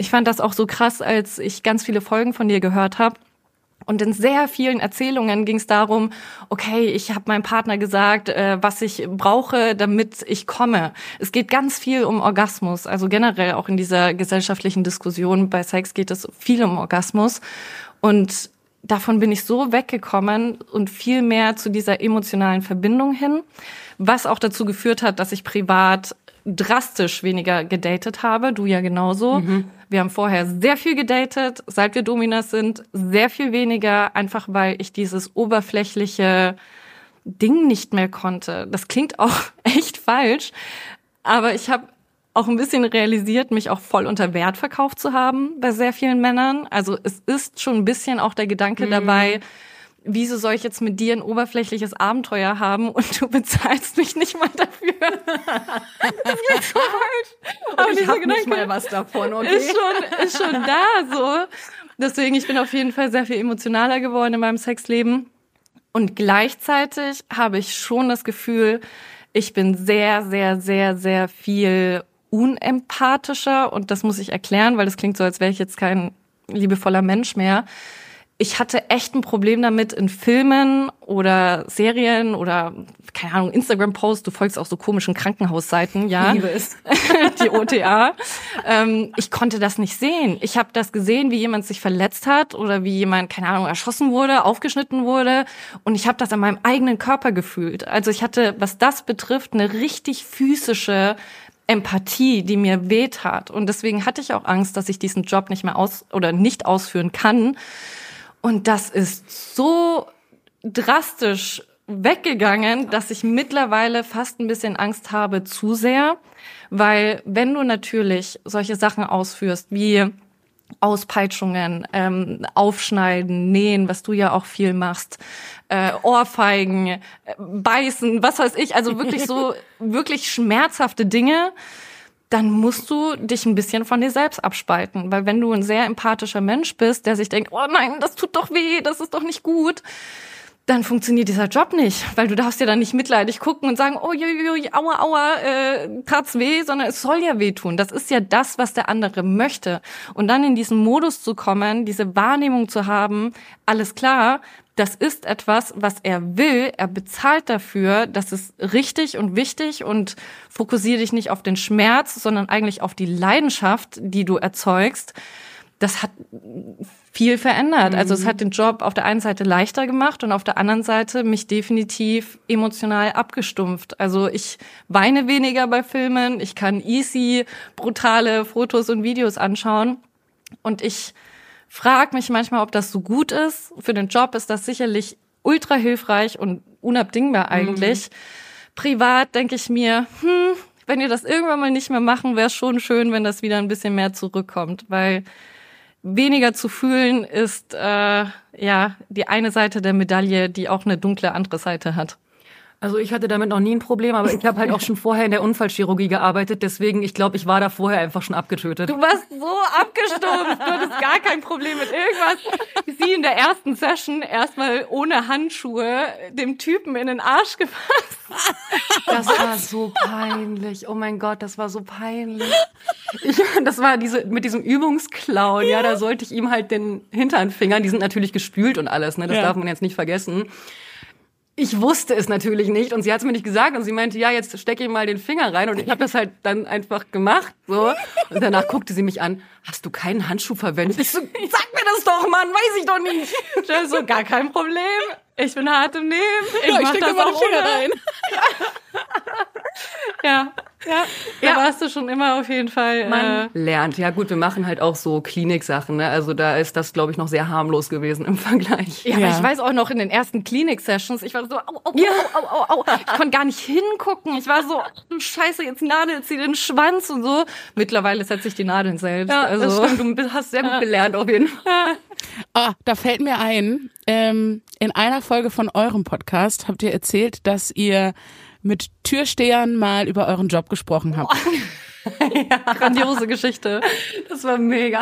ich fand das auch so krass, als ich ganz viele Folgen von dir gehört habe. Und in sehr vielen Erzählungen ging es darum, okay, ich habe meinem Partner gesagt, äh, was ich brauche, damit ich komme. Es geht ganz viel um Orgasmus. Also generell auch in dieser gesellschaftlichen Diskussion bei Sex geht es viel um Orgasmus. Und davon bin ich so weggekommen und viel mehr zu dieser emotionalen Verbindung hin, was auch dazu geführt hat, dass ich privat drastisch weniger gedatet habe, du ja genauso. Mhm. Wir haben vorher sehr viel gedatet, seit wir Dominas sind, sehr viel weniger, einfach weil ich dieses oberflächliche Ding nicht mehr konnte. Das klingt auch echt falsch, aber ich habe auch ein bisschen realisiert, mich auch voll unter Wert verkauft zu haben bei sehr vielen Männern. Also es ist schon ein bisschen auch der Gedanke mhm. dabei, wieso soll ich jetzt mit dir ein oberflächliches Abenteuer haben und du bezahlst mich nicht mal dafür? das klingt so falsch. Aber ich habe nicht mal was davon, okay? Ist schon, ist schon da so. Deswegen, ich bin auf jeden Fall sehr viel emotionaler geworden in meinem Sexleben. Und gleichzeitig habe ich schon das Gefühl, ich bin sehr, sehr, sehr, sehr viel unempathischer und das muss ich erklären, weil das klingt so, als wäre ich jetzt kein liebevoller Mensch mehr. Ich hatte echt ein Problem damit in Filmen oder Serien oder keine Ahnung Instagram-Posts. Du folgst auch so komischen Krankenhausseiten, ja? Liebe es. Die OTA. ähm, ich konnte das nicht sehen. Ich habe das gesehen, wie jemand sich verletzt hat oder wie jemand keine Ahnung erschossen wurde, aufgeschnitten wurde, und ich habe das an meinem eigenen Körper gefühlt. Also ich hatte, was das betrifft, eine richtig physische Empathie, die mir wehtat. Und deswegen hatte ich auch Angst, dass ich diesen Job nicht mehr aus oder nicht ausführen kann. Und das ist so drastisch weggegangen, dass ich mittlerweile fast ein bisschen Angst habe zu sehr, weil wenn du natürlich solche Sachen ausführst wie Auspeitschungen, ähm, Aufschneiden, Nähen, was du ja auch viel machst, äh, Ohrfeigen, äh, Beißen, was weiß ich, also wirklich so wirklich schmerzhafte Dinge, dann musst du dich ein bisschen von dir selbst abspalten, weil wenn du ein sehr empathischer Mensch bist, der sich denkt, oh nein, das tut doch weh, das ist doch nicht gut, dann funktioniert dieser Job nicht, weil du darfst ja dann nicht mitleidig gucken und sagen, oh, jui, aua, aua, äh, tat's weh, sondern es soll ja wehtun. Das ist ja das, was der andere möchte. Und dann in diesen Modus zu kommen, diese Wahrnehmung zu haben, alles klar, das ist etwas, was er will. Er bezahlt dafür. Das ist richtig und wichtig und fokussiere dich nicht auf den Schmerz, sondern eigentlich auf die Leidenschaft, die du erzeugst. Das hat viel verändert. Mhm. Also es mhm. hat den Job auf der einen Seite leichter gemacht und auf der anderen Seite mich definitiv emotional abgestumpft. Also ich weine weniger bei Filmen, ich kann easy brutale Fotos und Videos anschauen und ich frage mich manchmal, ob das so gut ist. Für den Job ist das sicherlich ultra hilfreich und unabdingbar mhm. eigentlich. Mhm. Privat denke ich mir, hm, wenn ihr das irgendwann mal nicht mehr machen, wäre es schon schön, wenn das wieder ein bisschen mehr zurückkommt, weil weniger zu fühlen ist äh, ja die eine Seite der Medaille, die auch eine dunkle andere Seite hat. Also ich hatte damit noch nie ein Problem, aber ich habe halt auch schon vorher in der Unfallchirurgie gearbeitet, deswegen ich glaube, ich war da vorher einfach schon abgetötet. Du warst so abgestumpft, du hattest gar kein Problem mit irgendwas. Sie in der ersten Session erstmal ohne Handschuhe dem Typen in den Arsch gefasst. Das war so peinlich. Oh mein Gott, das war so peinlich. Ich, das war diese mit diesem Übungsclown, ja. ja, da sollte ich ihm halt den Hintern fingern, die sind natürlich gespült und alles, ne? Das ja. darf man jetzt nicht vergessen. Ich wusste es natürlich nicht und sie hat es mir nicht gesagt und sie meinte, ja, jetzt stecke ich mal den Finger rein und ich habe das halt dann einfach gemacht so und danach guckte sie mich an, hast du keinen Handschuh verwendet? Ich so, sag mir das doch, Mann, weiß ich doch nicht. Ich so, gar kein Problem. Ich bin hart im Nehmen. Ich ja, mach ich das auch Finger rein. ja. Ja, da ja. warst du schon immer auf jeden Fall. Man äh, lernt. Ja gut, wir machen halt auch so Kliniksachen. Ne? Also da ist das, glaube ich, noch sehr harmlos gewesen im Vergleich. Ja, ja. aber ich weiß auch noch in den ersten Klinik-Sessions, ich war so, au, au, ja. au, au, au, au. Ich konnte gar nicht hingucken. Ich war so, scheiße, jetzt Nadel, zieh den Schwanz und so. Mittlerweile setze ich die Nadeln selbst. Ja, also. das stimmt. Du hast sehr gut gelernt auf jeden Fall. Ah, da fällt mir ein, ähm, in einer Folge von eurem Podcast habt ihr erzählt, dass ihr mit Türstehern mal über euren Job gesprochen habt. ja, grandiose Geschichte. Das war mega.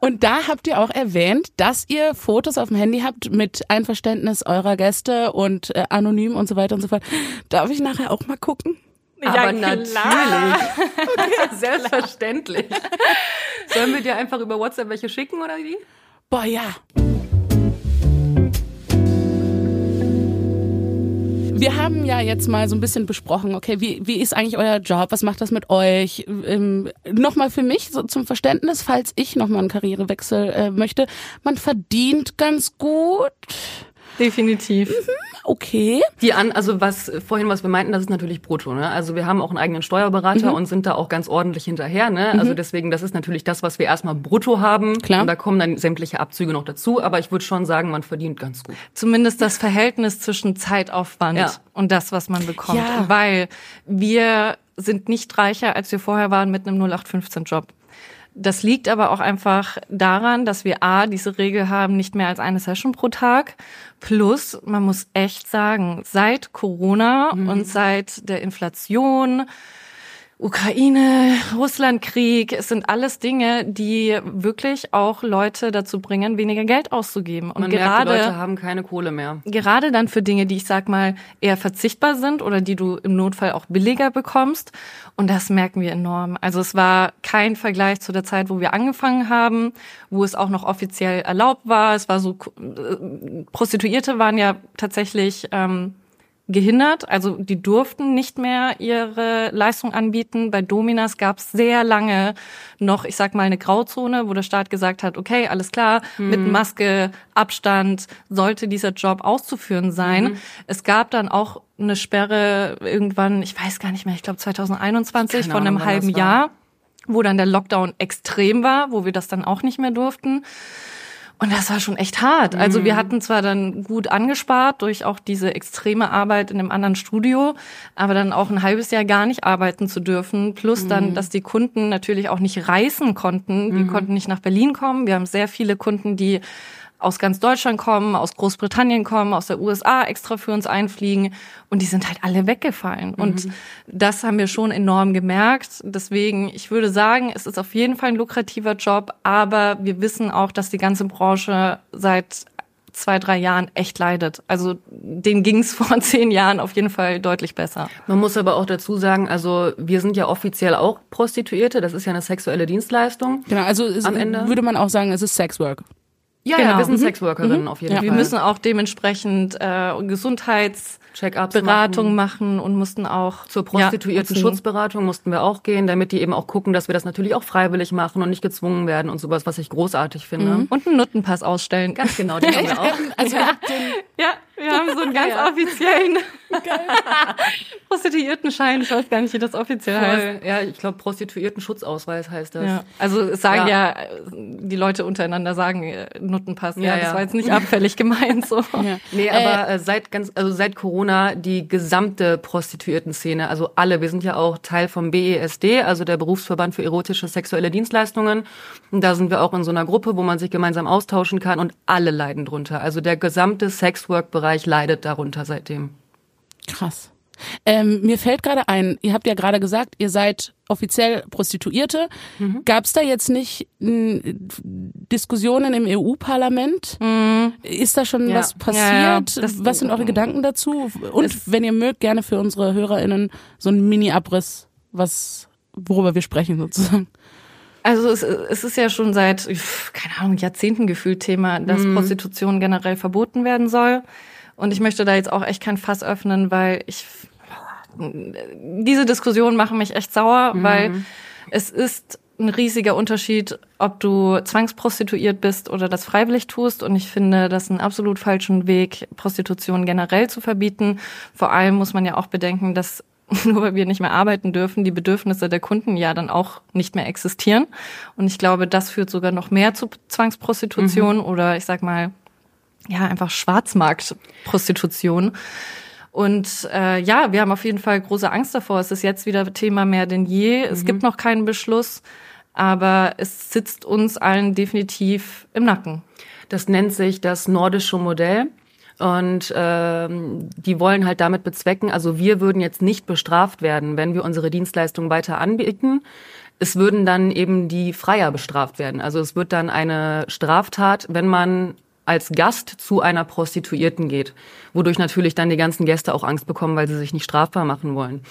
Und da habt ihr auch erwähnt, dass ihr Fotos auf dem Handy habt mit Einverständnis eurer Gäste und äh, anonym und so weiter und so fort. Darf ich nachher auch mal gucken? Aber ja, natürlich. Okay, selbstverständlich. Sollen wir dir einfach über WhatsApp welche schicken oder wie? Boah, ja. Wir haben ja jetzt mal so ein bisschen besprochen, okay, wie, wie ist eigentlich euer Job? Was macht das mit euch? Ähm, nochmal für mich so zum Verständnis, falls ich nochmal einen Karrierewechsel äh, möchte. Man verdient ganz gut. Definitiv. Mhm, okay. Die an, also was vorhin, was wir meinten, das ist natürlich brutto. Ne? Also wir haben auch einen eigenen Steuerberater mhm. und sind da auch ganz ordentlich hinterher. Ne? Also mhm. deswegen, das ist natürlich das, was wir erstmal brutto haben. Klar. Und da kommen dann sämtliche Abzüge noch dazu. Aber ich würde schon sagen, man verdient ganz gut. Zumindest das Verhältnis zwischen Zeitaufwand ja. und das, was man bekommt. Ja. Weil wir sind nicht reicher, als wir vorher waren mit einem 0815-Job. Das liegt aber auch einfach daran, dass wir A, diese Regel haben, nicht mehr als eine Session pro Tag. Plus, man muss echt sagen, seit Corona mhm. und seit der Inflation, Ukraine, Russlandkrieg, es sind alles Dinge, die wirklich auch Leute dazu bringen, weniger Geld auszugeben. Und Man gerade merkt, die Leute haben keine Kohle mehr. Gerade dann für Dinge, die ich sag mal eher verzichtbar sind oder die du im Notfall auch billiger bekommst. Und das merken wir enorm. Also es war kein Vergleich zu der Zeit, wo wir angefangen haben, wo es auch noch offiziell erlaubt war. Es war so äh, Prostituierte waren ja tatsächlich ähm, gehindert. Also die durften nicht mehr ihre Leistung anbieten. Bei Dominas gab es sehr lange noch, ich sag mal, eine Grauzone, wo der Staat gesagt hat, okay, alles klar, mhm. mit Maske, Abstand sollte dieser Job auszuführen sein. Mhm. Es gab dann auch eine Sperre irgendwann, ich weiß gar nicht mehr, ich glaube 2021 von einem halben Jahr, wo dann der Lockdown extrem war, wo wir das dann auch nicht mehr durften. Und das war schon echt hart. Also wir mhm. hatten zwar dann gut angespart durch auch diese extreme Arbeit in einem anderen Studio, aber dann auch ein halbes Jahr gar nicht arbeiten zu dürfen. Plus dann, mhm. dass die Kunden natürlich auch nicht reisen konnten. Die mhm. konnten nicht nach Berlin kommen. Wir haben sehr viele Kunden, die aus ganz Deutschland kommen, aus Großbritannien kommen, aus der USA extra für uns einfliegen und die sind halt alle weggefallen. Mhm. Und das haben wir schon enorm gemerkt. Deswegen, ich würde sagen, es ist auf jeden Fall ein lukrativer Job, aber wir wissen auch, dass die ganze Branche seit zwei, drei Jahren echt leidet. Also denen ging es vor zehn Jahren auf jeden Fall deutlich besser. Man muss aber auch dazu sagen, also wir sind ja offiziell auch Prostituierte, das ist ja eine sexuelle Dienstleistung. Genau, also ist, am Ende würde man auch sagen, es ist Sexwork. Ja, genau. ja, wir sind mhm. Sexworkerinnen mhm. auf jeden ja. Fall. Wir müssen auch dementsprechend äh, Gesundheits Beratung machen. machen. und mussten auch zur prostituierten ja, Schutzberatung mussten wir auch gehen, damit die eben auch gucken, dass wir das natürlich auch freiwillig machen und nicht gezwungen werden und sowas, was ich großartig finde. Mhm. Und einen Nuttenpass ausstellen. Ganz genau, den haben wir auch. Also ja. ja, wir haben so einen ganz ja. offiziellen Prostituiertenschein. Ich weiß gar nicht, wie das offiziell Voll. heißt. Ja, ich glaube Prostituierten-Schutzausweis heißt das. Ja. Also es sagen ja. ja. die Leute untereinander sagen äh, Nuttenpass. Ja, das war jetzt nicht abfällig gemeint so. Nee, aber äh, seit ganz also seit Corona die gesamte Prostituierten-Szene, also alle, wir sind ja auch Teil vom BESD, also der Berufsverband für erotische sexuelle Dienstleistungen. Und da sind wir auch in so einer Gruppe, wo man sich gemeinsam austauschen kann und alle leiden drunter. Also der gesamte Sexwork-Bereich leidet darunter seitdem. Krass. Ähm, mir fällt gerade ein, ihr habt ja gerade gesagt, ihr seid offiziell Prostituierte. Mhm. Gab es da jetzt nicht m, Diskussionen im EU-Parlament? Mhm. Ist da schon ja. was passiert? Ja, ja. was sind eure Gedanken dazu? Und wenn ihr mögt, gerne für unsere HörerInnen so ein Mini-Abriss, was, worüber wir sprechen sozusagen. Also es, es ist ja schon seit, keine Ahnung, Jahrzehnten gefühlt Thema, dass mhm. Prostitution generell verboten werden soll. Und ich möchte da jetzt auch echt kein Fass öffnen, weil ich diese Diskussionen machen mich echt sauer, mhm. weil es ist ein riesiger Unterschied, ob du zwangsprostituiert bist oder das freiwillig tust. Und ich finde das einen absolut falschen Weg, Prostitution generell zu verbieten. Vor allem muss man ja auch bedenken, dass nur weil wir nicht mehr arbeiten dürfen, die Bedürfnisse der Kunden ja dann auch nicht mehr existieren. Und ich glaube, das führt sogar noch mehr zu Zwangsprostitution mhm. oder ich sag mal ja, einfach Schwarzmarktprostitution. Und äh, ja, wir haben auf jeden Fall große Angst davor. Es ist jetzt wieder Thema mehr denn je. Es mhm. gibt noch keinen Beschluss, aber es sitzt uns allen definitiv im Nacken. Das nennt sich das nordische Modell. Und ähm, die wollen halt damit bezwecken, also wir würden jetzt nicht bestraft werden, wenn wir unsere Dienstleistung weiter anbieten. Es würden dann eben die Freier bestraft werden. Also es wird dann eine Straftat, wenn man als Gast zu einer Prostituierten geht, wodurch natürlich dann die ganzen Gäste auch Angst bekommen, weil sie sich nicht strafbar machen wollen.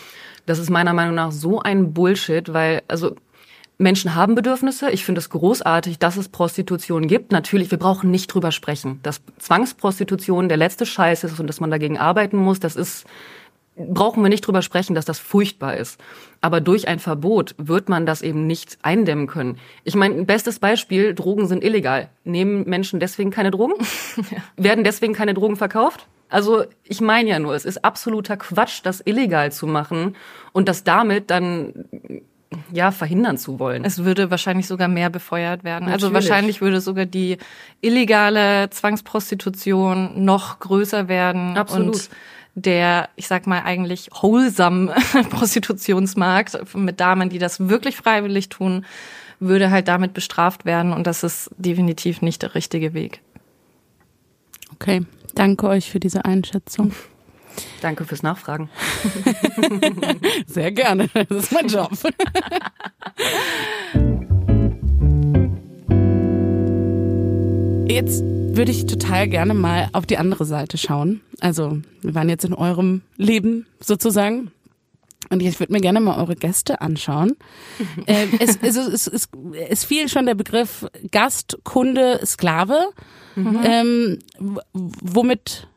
Das ist meiner Meinung nach so ein Bullshit, weil also Menschen haben Bedürfnisse. Ich finde es großartig, dass es Prostitution gibt. Natürlich, wir brauchen nicht drüber sprechen. Dass Zwangsprostitution der letzte Scheiß ist und dass man dagegen arbeiten muss, das ist, brauchen wir nicht drüber sprechen, dass das furchtbar ist. Aber durch ein Verbot wird man das eben nicht eindämmen können. Ich meine, bestes Beispiel, Drogen sind illegal. Nehmen Menschen deswegen keine Drogen? Werden deswegen keine Drogen verkauft? Also ich meine ja nur, es ist absoluter Quatsch, das illegal zu machen und das damit dann ja verhindern zu wollen. Es würde wahrscheinlich sogar mehr befeuert werden. Also Natürlich. Also wahrscheinlich würde sogar die illegale Zwangsprostitution noch größer werden. Absolut. Und der, ich sag mal, eigentlich wholesome Prostitutionsmarkt mit Damen, die das wirklich freiwillig tun, würde halt damit bestraft werden. Und das ist definitiv nicht der richtige Weg. Okay, danke euch für diese Einschätzung. Danke fürs Nachfragen. Sehr gerne, das ist mein Job. Jetzt würde ich total gerne mal auf die andere Seite schauen. Also, wir waren jetzt in eurem Leben sozusagen. Und ich würde mir gerne mal eure Gäste anschauen. äh, es, es, es, es, es fiel schon der Begriff Gast, Kunde, Sklave. Mhm. Ähm, womit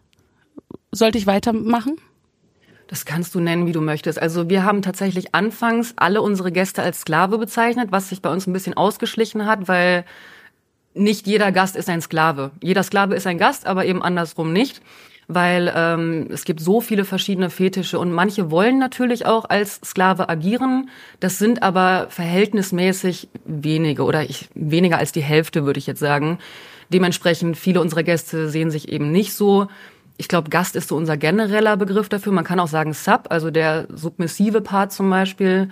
sollte ich weitermachen? Das kannst du nennen, wie du möchtest. Also wir haben tatsächlich anfangs alle unsere Gäste als Sklave bezeichnet, was sich bei uns ein bisschen ausgeschlichen hat, weil nicht jeder Gast ist ein Sklave. Jeder Sklave ist ein Gast, aber eben andersrum nicht, weil ähm, es gibt so viele verschiedene Fetische und manche wollen natürlich auch als Sklave agieren. Das sind aber verhältnismäßig wenige oder ich, weniger als die Hälfte, würde ich jetzt sagen. Dementsprechend viele unserer Gäste sehen sich eben nicht so. Ich glaube, Gast ist so unser genereller Begriff dafür. Man kann auch sagen Sub, also der submissive Part zum Beispiel.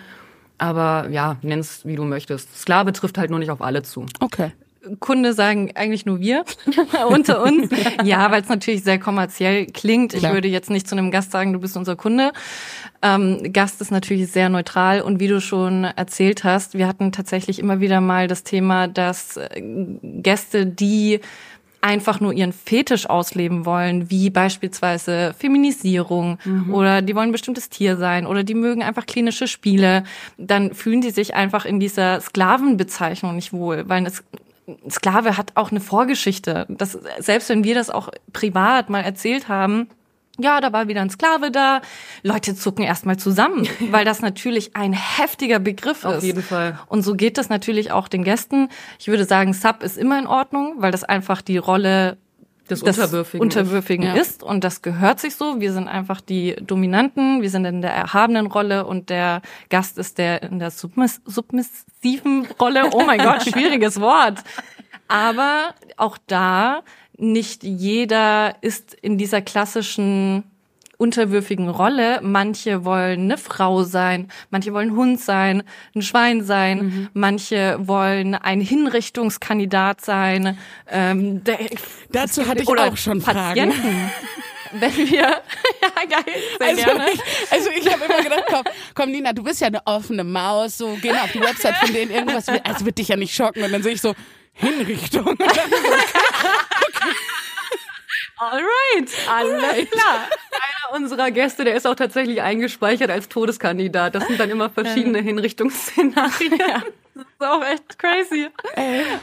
Aber ja, nenn's wie du möchtest. Sklave trifft halt nur nicht auf alle zu. Okay. Kunde sagen eigentlich nur wir unter uns. Ja, weil es natürlich sehr kommerziell klingt. Klar. Ich würde jetzt nicht zu einem Gast sagen, du bist unser Kunde. Ähm, Gast ist natürlich sehr neutral und wie du schon erzählt hast, wir hatten tatsächlich immer wieder mal das Thema, dass äh, Gäste, die einfach nur ihren Fetisch ausleben wollen, wie beispielsweise Feminisierung mhm. oder die wollen ein bestimmtes Tier sein oder die mögen einfach klinische Spiele, dann fühlen die sich einfach in dieser Sklavenbezeichnung nicht wohl, weil es Sklave hat auch eine Vorgeschichte. Das, selbst wenn wir das auch privat mal erzählt haben, ja, da war wieder ein Sklave da. Leute zucken erstmal zusammen, weil das natürlich ein heftiger Begriff ist. Auf jeden Fall. Und so geht das natürlich auch den Gästen. Ich würde sagen, Sub ist immer in Ordnung, weil das einfach die Rolle des, des Unterwürfigen, Unterwürfigen ist. ist. Und das gehört sich so. Wir sind einfach die Dominanten, wir sind in der erhabenen Rolle und der Gast ist der in der submiss submissiven Rolle. Oh mein Gott, schwieriges Wort. Aber auch da nicht jeder ist in dieser klassischen unterwürfigen Rolle. Manche wollen eine Frau sein, manche wollen Hund sein, ein Schwein sein, mhm. manche wollen ein Hinrichtungskandidat sein. Ähm, der, Dazu hatte ich auch schon Patienten. Fragen. wenn wir, ja geil, sehr also gerne. Ich, also ich habe immer gedacht, komm, komm Nina, du bist ja eine offene Maus, so geh auf die Website von denen irgendwas, also wird dich ja nicht schocken und dann sehe ich so Hinrichtung. Alright, alles klar. Einer unserer Gäste, der ist auch tatsächlich eingespeichert als Todeskandidat. Das sind dann immer verschiedene Hinrichtungsszenarien. Das ist auch echt crazy.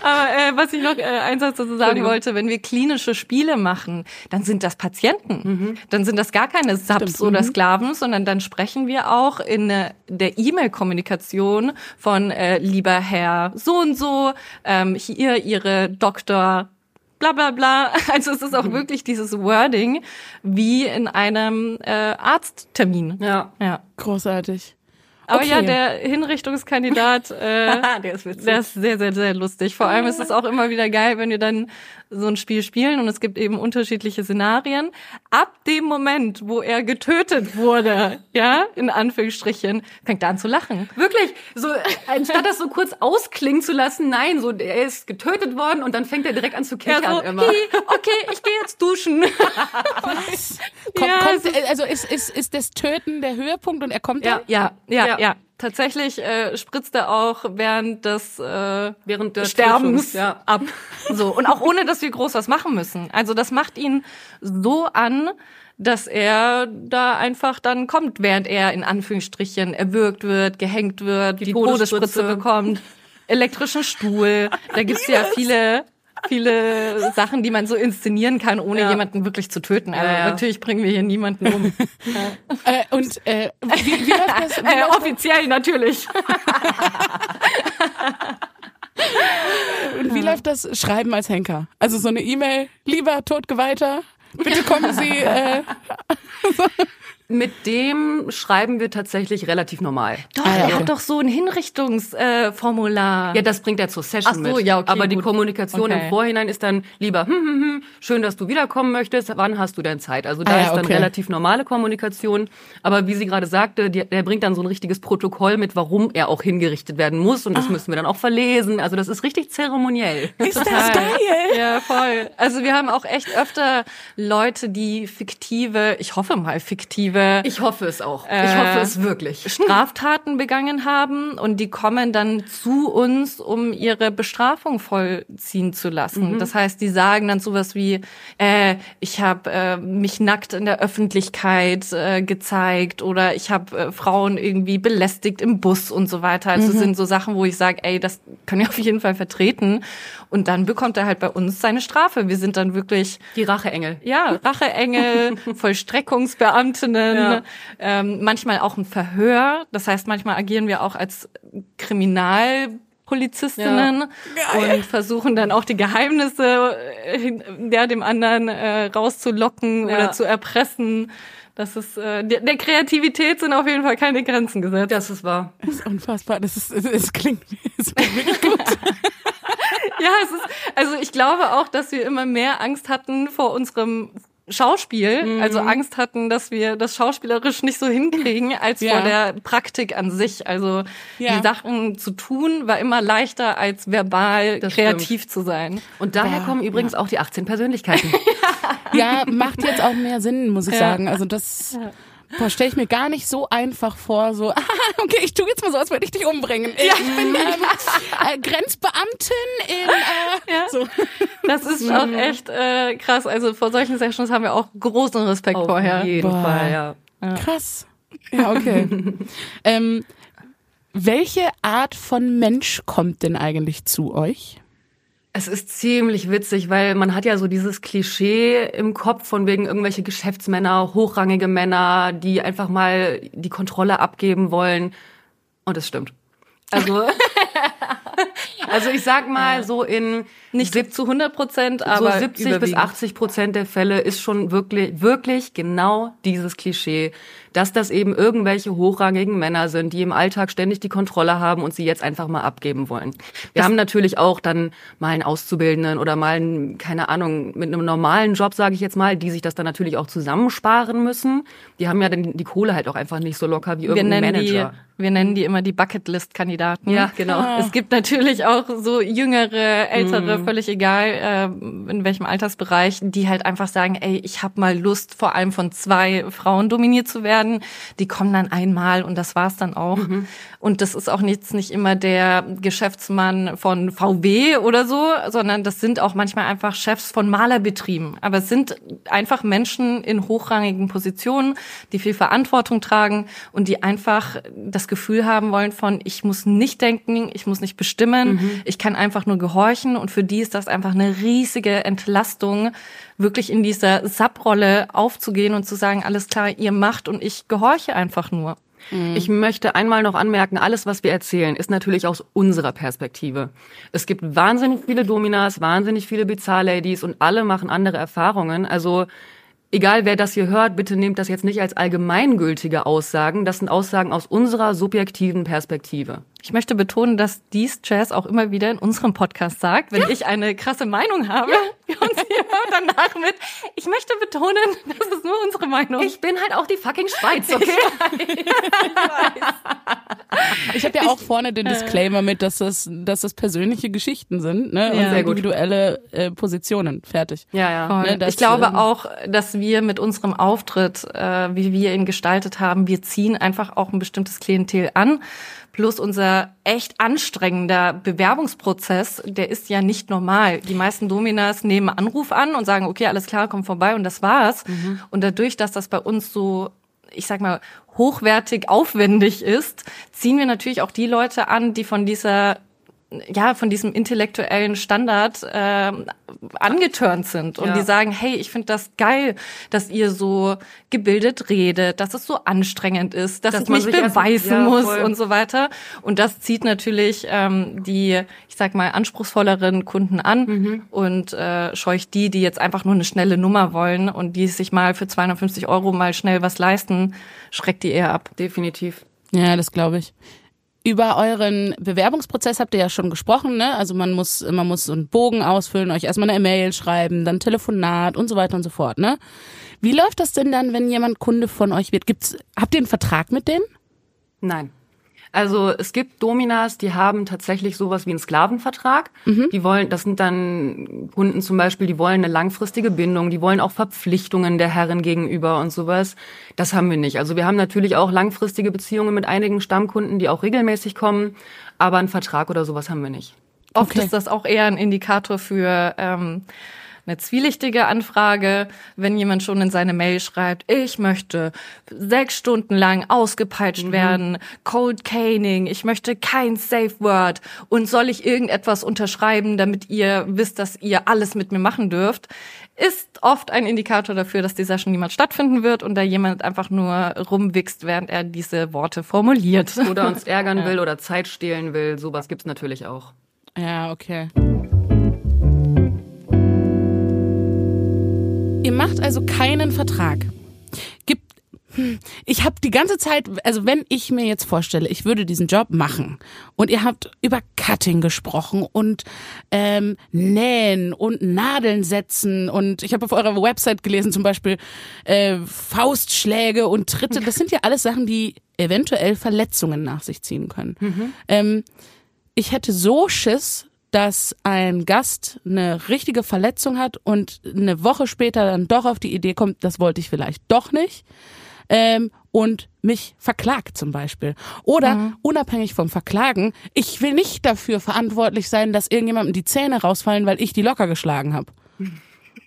Aber äh, was ich noch äh, einsatz dazu sagen wollte, wenn wir klinische Spiele machen, dann sind das Patienten. Mhm. Dann sind das gar keine Subs Stimmt. oder mhm. Sklaven, sondern dann sprechen wir auch in äh, der E-Mail-Kommunikation von äh, lieber Herr so und so, ähm, hier Ihre Doktor bla bla bla. Also es ist auch mhm. wirklich dieses Wording wie in einem äh, Arzttermin. Ja. ja. Großartig. Aber okay. ja, der Hinrichtungskandidat, äh, der, ist der ist sehr, sehr, sehr lustig. Vor allem ist es auch immer wieder geil, wenn wir dann so ein Spiel spielen und es gibt eben unterschiedliche Szenarien. Ab dem Moment, wo er getötet wurde, ja, in Anführungsstrichen, fängt er an zu lachen. Wirklich, so anstatt das so kurz ausklingen zu lassen, nein, so er ist getötet worden und dann fängt er direkt an zu kichern ja, so, immer. Okay, ich gehe jetzt duschen. kommt, ja, kommt, also ist, ist, ist das Töten der Höhepunkt und er kommt ja, dann? Ja, ja, ja. Ja. Tatsächlich äh, spritzt er auch während des äh, während des Sterbens ja. ab. So und auch ohne, dass wir groß was machen müssen. Also das macht ihn so an, dass er da einfach dann kommt, während er in Anführungsstrichen erwürgt wird, gehängt wird, die, die Todesspritze bekommt. elektrischen Stuhl. Da gibt's ja viele viele Sachen, die man so inszenieren kann, ohne ja. jemanden wirklich zu töten. Also ja, natürlich bringen wir hier niemanden um. äh, und äh, wie, wie läuft das? Wie äh, offiziell natürlich. und wie läuft das Schreiben als Henker? Also so eine E-Mail, lieber Todgeweihter, bitte kommen Sie. Äh, Mit dem schreiben wir tatsächlich relativ normal. Doch, ah, ja, er hat doch so ein Hinrichtungsformular. Äh, ja, das bringt er zur Session Ach so, mit. Ja, okay, Aber gut. die Kommunikation okay. im Vorhinein ist dann lieber, hm, hm, hm, schön, dass du wiederkommen möchtest, wann hast du denn Zeit? Also da ah, ist dann okay. relativ normale Kommunikation. Aber wie sie gerade sagte, die, der bringt dann so ein richtiges Protokoll mit, warum er auch hingerichtet werden muss. Und das ah. müssen wir dann auch verlesen. Also das ist richtig zeremoniell. Ist das geil? Ja, voll. Also wir haben auch echt öfter Leute, die fiktive, ich hoffe mal fiktive, schlimme. Ich hoffe es auch. Äh, ich hoffe es wirklich. Straftaten begangen haben und die kommen dann zu uns, um ihre Bestrafung vollziehen zu lassen. Mhm. Das heißt, die sagen dann sowas wie, äh, ich habe äh, mich nackt in der Öffentlichkeit äh, gezeigt oder ich habe äh, Frauen irgendwie belästigt im Bus und so weiter. Also mhm. sind so Sachen, wo ich sage, ey, das können wir auf jeden Fall vertreten. Und dann bekommt er halt bei uns seine Strafe. Wir sind dann wirklich die Racheengel. Ja, Racheengel, Vollstreckungsbeamtinnen, ja. ähm, manchmal auch ein Verhör. Das heißt, manchmal agieren wir auch als Kriminalpolizistinnen ja. und versuchen dann auch die Geheimnisse äh, der dem anderen äh, rauszulocken ja. oder zu erpressen. Das ist äh, der, der Kreativität sind auf jeden Fall keine Grenzen gesetzt. Das ist wahr. Das ist unfassbar. Das ist es, klingt, es klingt wirklich gut. ja, es ist, also ich glaube auch, dass wir immer mehr Angst hatten vor unserem Schauspiel, mhm. also Angst hatten, dass wir das schauspielerisch nicht so hinkriegen, als ja. vor der Praktik an sich. Also ja. die Sachen zu tun war immer leichter als verbal das kreativ stimmt. zu sein. Und daher Boah, kommen übrigens ja. auch die 18 Persönlichkeiten. ja, macht jetzt auch mehr Sinn, muss ich sagen. Also das Boah, stelle ich mir gar nicht so einfach vor, so, okay, ich tue jetzt mal so, als würde ich dich umbringen. Ja. Ich bin ähm, äh, Grenzbeamtin in, äh, ja. so. Das ist auch echt äh, krass. Also vor solchen Sessions haben wir auch großen Respekt Auf vorher. Auf jeden Boah. Fall, ja. ja. Krass. Ja, okay. ähm, welche Art von Mensch kommt denn eigentlich zu euch? Es ist ziemlich witzig, weil man hat ja so dieses Klischee im Kopf von wegen irgendwelche Geschäftsmänner, hochrangige Männer, die einfach mal die Kontrolle abgeben wollen. Und es stimmt. Also, also ich sag mal so in nicht zu 100 Prozent, aber so 70 bis 80 Prozent der Fälle ist schon wirklich wirklich genau dieses Klischee dass das eben irgendwelche hochrangigen Männer sind, die im Alltag ständig die Kontrolle haben und sie jetzt einfach mal abgeben wollen. Wir das haben natürlich auch dann mal einen Auszubildenden oder mal einen, keine Ahnung, mit einem normalen Job, sage ich jetzt mal, die sich das dann natürlich auch zusammensparen müssen. Die haben ja dann die Kohle halt auch einfach nicht so locker wie irgendein Manager. Die, wir nennen die immer die Bucketlist-Kandidaten. Ja, genau. Ah. Es gibt natürlich auch so jüngere, ältere, mhm. Völlig egal äh, in welchem Altersbereich, die halt einfach sagen, ey, ich habe mal Lust, vor allem von zwei Frauen dominiert zu werden. Die kommen dann einmal und das war's dann auch. Mhm. Und das ist auch jetzt nicht immer der Geschäftsmann von VW oder so, sondern das sind auch manchmal einfach Chefs von Malerbetrieben. Aber es sind einfach Menschen in hochrangigen Positionen, die viel Verantwortung tragen und die einfach das Gefühl haben wollen von, ich muss nicht denken, ich muss nicht bestimmen, mhm. ich kann einfach nur gehorchen und für die ist das einfach eine riesige Entlastung, wirklich in dieser Subrolle aufzugehen und zu sagen, alles klar, ihr macht und ich gehorche einfach nur. Mhm. Ich möchte einmal noch anmerken, alles, was wir erzählen, ist natürlich aus unserer Perspektive. Es gibt wahnsinnig viele Dominas, wahnsinnig viele Bizarre-Ladies und alle machen andere Erfahrungen. Also egal wer das hier hört, bitte nehmt das jetzt nicht als allgemeingültige Aussagen. Das sind Aussagen aus unserer subjektiven Perspektive. Ich möchte betonen, dass dies Jazz auch immer wieder in unserem Podcast sagt, wenn ja. ich eine krasse Meinung habe. Ja. Und sie hört danach mit, ich möchte betonen, das ist nur unsere Meinung. Ich bin halt auch die fucking Schweiz, okay? Ich weiß. Ich habe ja auch vorne den Disclaimer mit, dass das, dass das persönliche Geschichten sind ne? Ja. und individuelle äh, Positionen. Fertig. Ja, ja. Ne, das, ich glaube ähm, auch, dass wir mit unserem Auftritt, äh, wie wir ihn gestaltet haben, wir ziehen einfach auch ein bestimmtes Klientel an Plus unser echt anstrengender Bewerbungsprozess, der ist ja nicht normal. Die meisten Dominas nehmen Anruf an und sagen, okay, alles klar, komm vorbei und das war's. Mhm. Und dadurch, dass das bei uns so ich sag mal, hochwertig aufwendig ist, ziehen wir natürlich auch die Leute an, die von dieser ja von diesem intellektuellen Standard äh, angetörnt sind und ja. die sagen, hey, ich finde das geil, dass ihr so gebildet redet, dass es so anstrengend ist, dass, dass ich mich beweisen ja, muss voll. und so weiter. Und das zieht natürlich ähm, die, ich sag mal, anspruchsvolleren Kunden an mhm. und äh, scheucht die, die jetzt einfach nur eine schnelle Nummer wollen und die sich mal für 250 Euro mal schnell was leisten, schreckt die eher ab. Definitiv. Ja, das glaube ich. Über euren Bewerbungsprozess habt ihr ja schon gesprochen, ne? Also man muss, man muss so einen Bogen ausfüllen, euch erstmal eine E-Mail schreiben, dann Telefonat und so weiter und so fort, ne? Wie läuft das denn dann, wenn jemand Kunde von euch wird? Gibt's, habt ihr einen Vertrag mit denen? Nein. Also es gibt Dominas, die haben tatsächlich sowas wie einen Sklavenvertrag. Mhm. Die wollen, das sind dann Kunden zum Beispiel, die wollen eine langfristige Bindung, die wollen auch Verpflichtungen der Herren gegenüber und sowas. Das haben wir nicht. Also wir haben natürlich auch langfristige Beziehungen mit einigen Stammkunden, die auch regelmäßig kommen, aber einen Vertrag oder sowas haben wir nicht. Oft okay. ist das auch eher ein Indikator für ähm, eine zwielichtige Anfrage, wenn jemand schon in seine Mail schreibt, ich möchte sechs Stunden lang ausgepeitscht mhm. werden, Cold Caning, ich möchte kein Safe Word und soll ich irgendetwas unterschreiben, damit ihr wisst, dass ihr alles mit mir machen dürft, ist oft ein Indikator dafür, dass die Session niemals stattfinden wird und da jemand einfach nur rumwichst, während er diese Worte formuliert. Oder uns ärgern will oder Zeit stehlen will, sowas gibt's natürlich auch. Ja, okay. Ihr macht also keinen Vertrag. Gibt hm, ich habe die ganze Zeit, also wenn ich mir jetzt vorstelle, ich würde diesen Job machen und ihr habt über Cutting gesprochen und ähm, Nähen und Nadeln setzen und ich habe auf eurer Website gelesen zum Beispiel äh, Faustschläge und Tritte, das sind ja alles Sachen, die eventuell Verletzungen nach sich ziehen können. Mhm. Ähm, ich hätte so Schiss, dass ein Gast eine richtige Verletzung hat und eine Woche später dann doch auf die Idee kommt, das wollte ich vielleicht doch nicht. Ähm, und mich verklagt zum Beispiel. Oder mhm. unabhängig vom Verklagen, ich will nicht dafür verantwortlich sein, dass irgendjemandem die Zähne rausfallen, weil ich die locker geschlagen habe.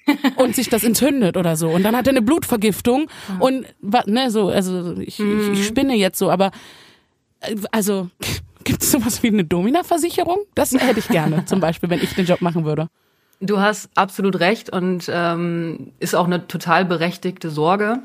und sich das entzündet oder so. Und dann hat er eine Blutvergiftung mhm. und ne, so, also ich, mhm. ich, ich mhm. spinne jetzt so, aber äh, also Gibt es sowas wie eine Domina-Versicherung? Das hätte ich gerne, zum Beispiel, wenn ich den Job machen würde. Du hast absolut recht und ähm, ist auch eine total berechtigte Sorge.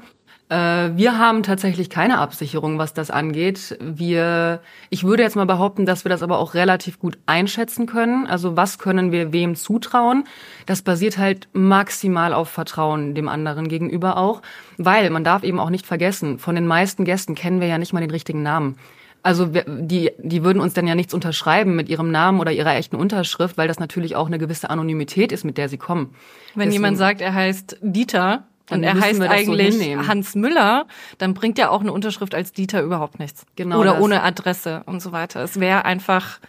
Äh, wir haben tatsächlich keine Absicherung, was das angeht. Wir, ich würde jetzt mal behaupten, dass wir das aber auch relativ gut einschätzen können. Also was können wir wem zutrauen? Das basiert halt maximal auf Vertrauen dem anderen gegenüber auch, weil man darf eben auch nicht vergessen, von den meisten Gästen kennen wir ja nicht mal den richtigen Namen. Also die, die würden uns dann ja nichts unterschreiben mit ihrem Namen oder ihrer echten Unterschrift, weil das natürlich auch eine gewisse Anonymität ist, mit der sie kommen. Wenn Deswegen, jemand sagt, er heißt Dieter und er heißt eigentlich so Hans Müller, dann bringt ja auch eine Unterschrift als Dieter überhaupt nichts. Genau. Oder das. ohne Adresse und so weiter. Es wäre einfach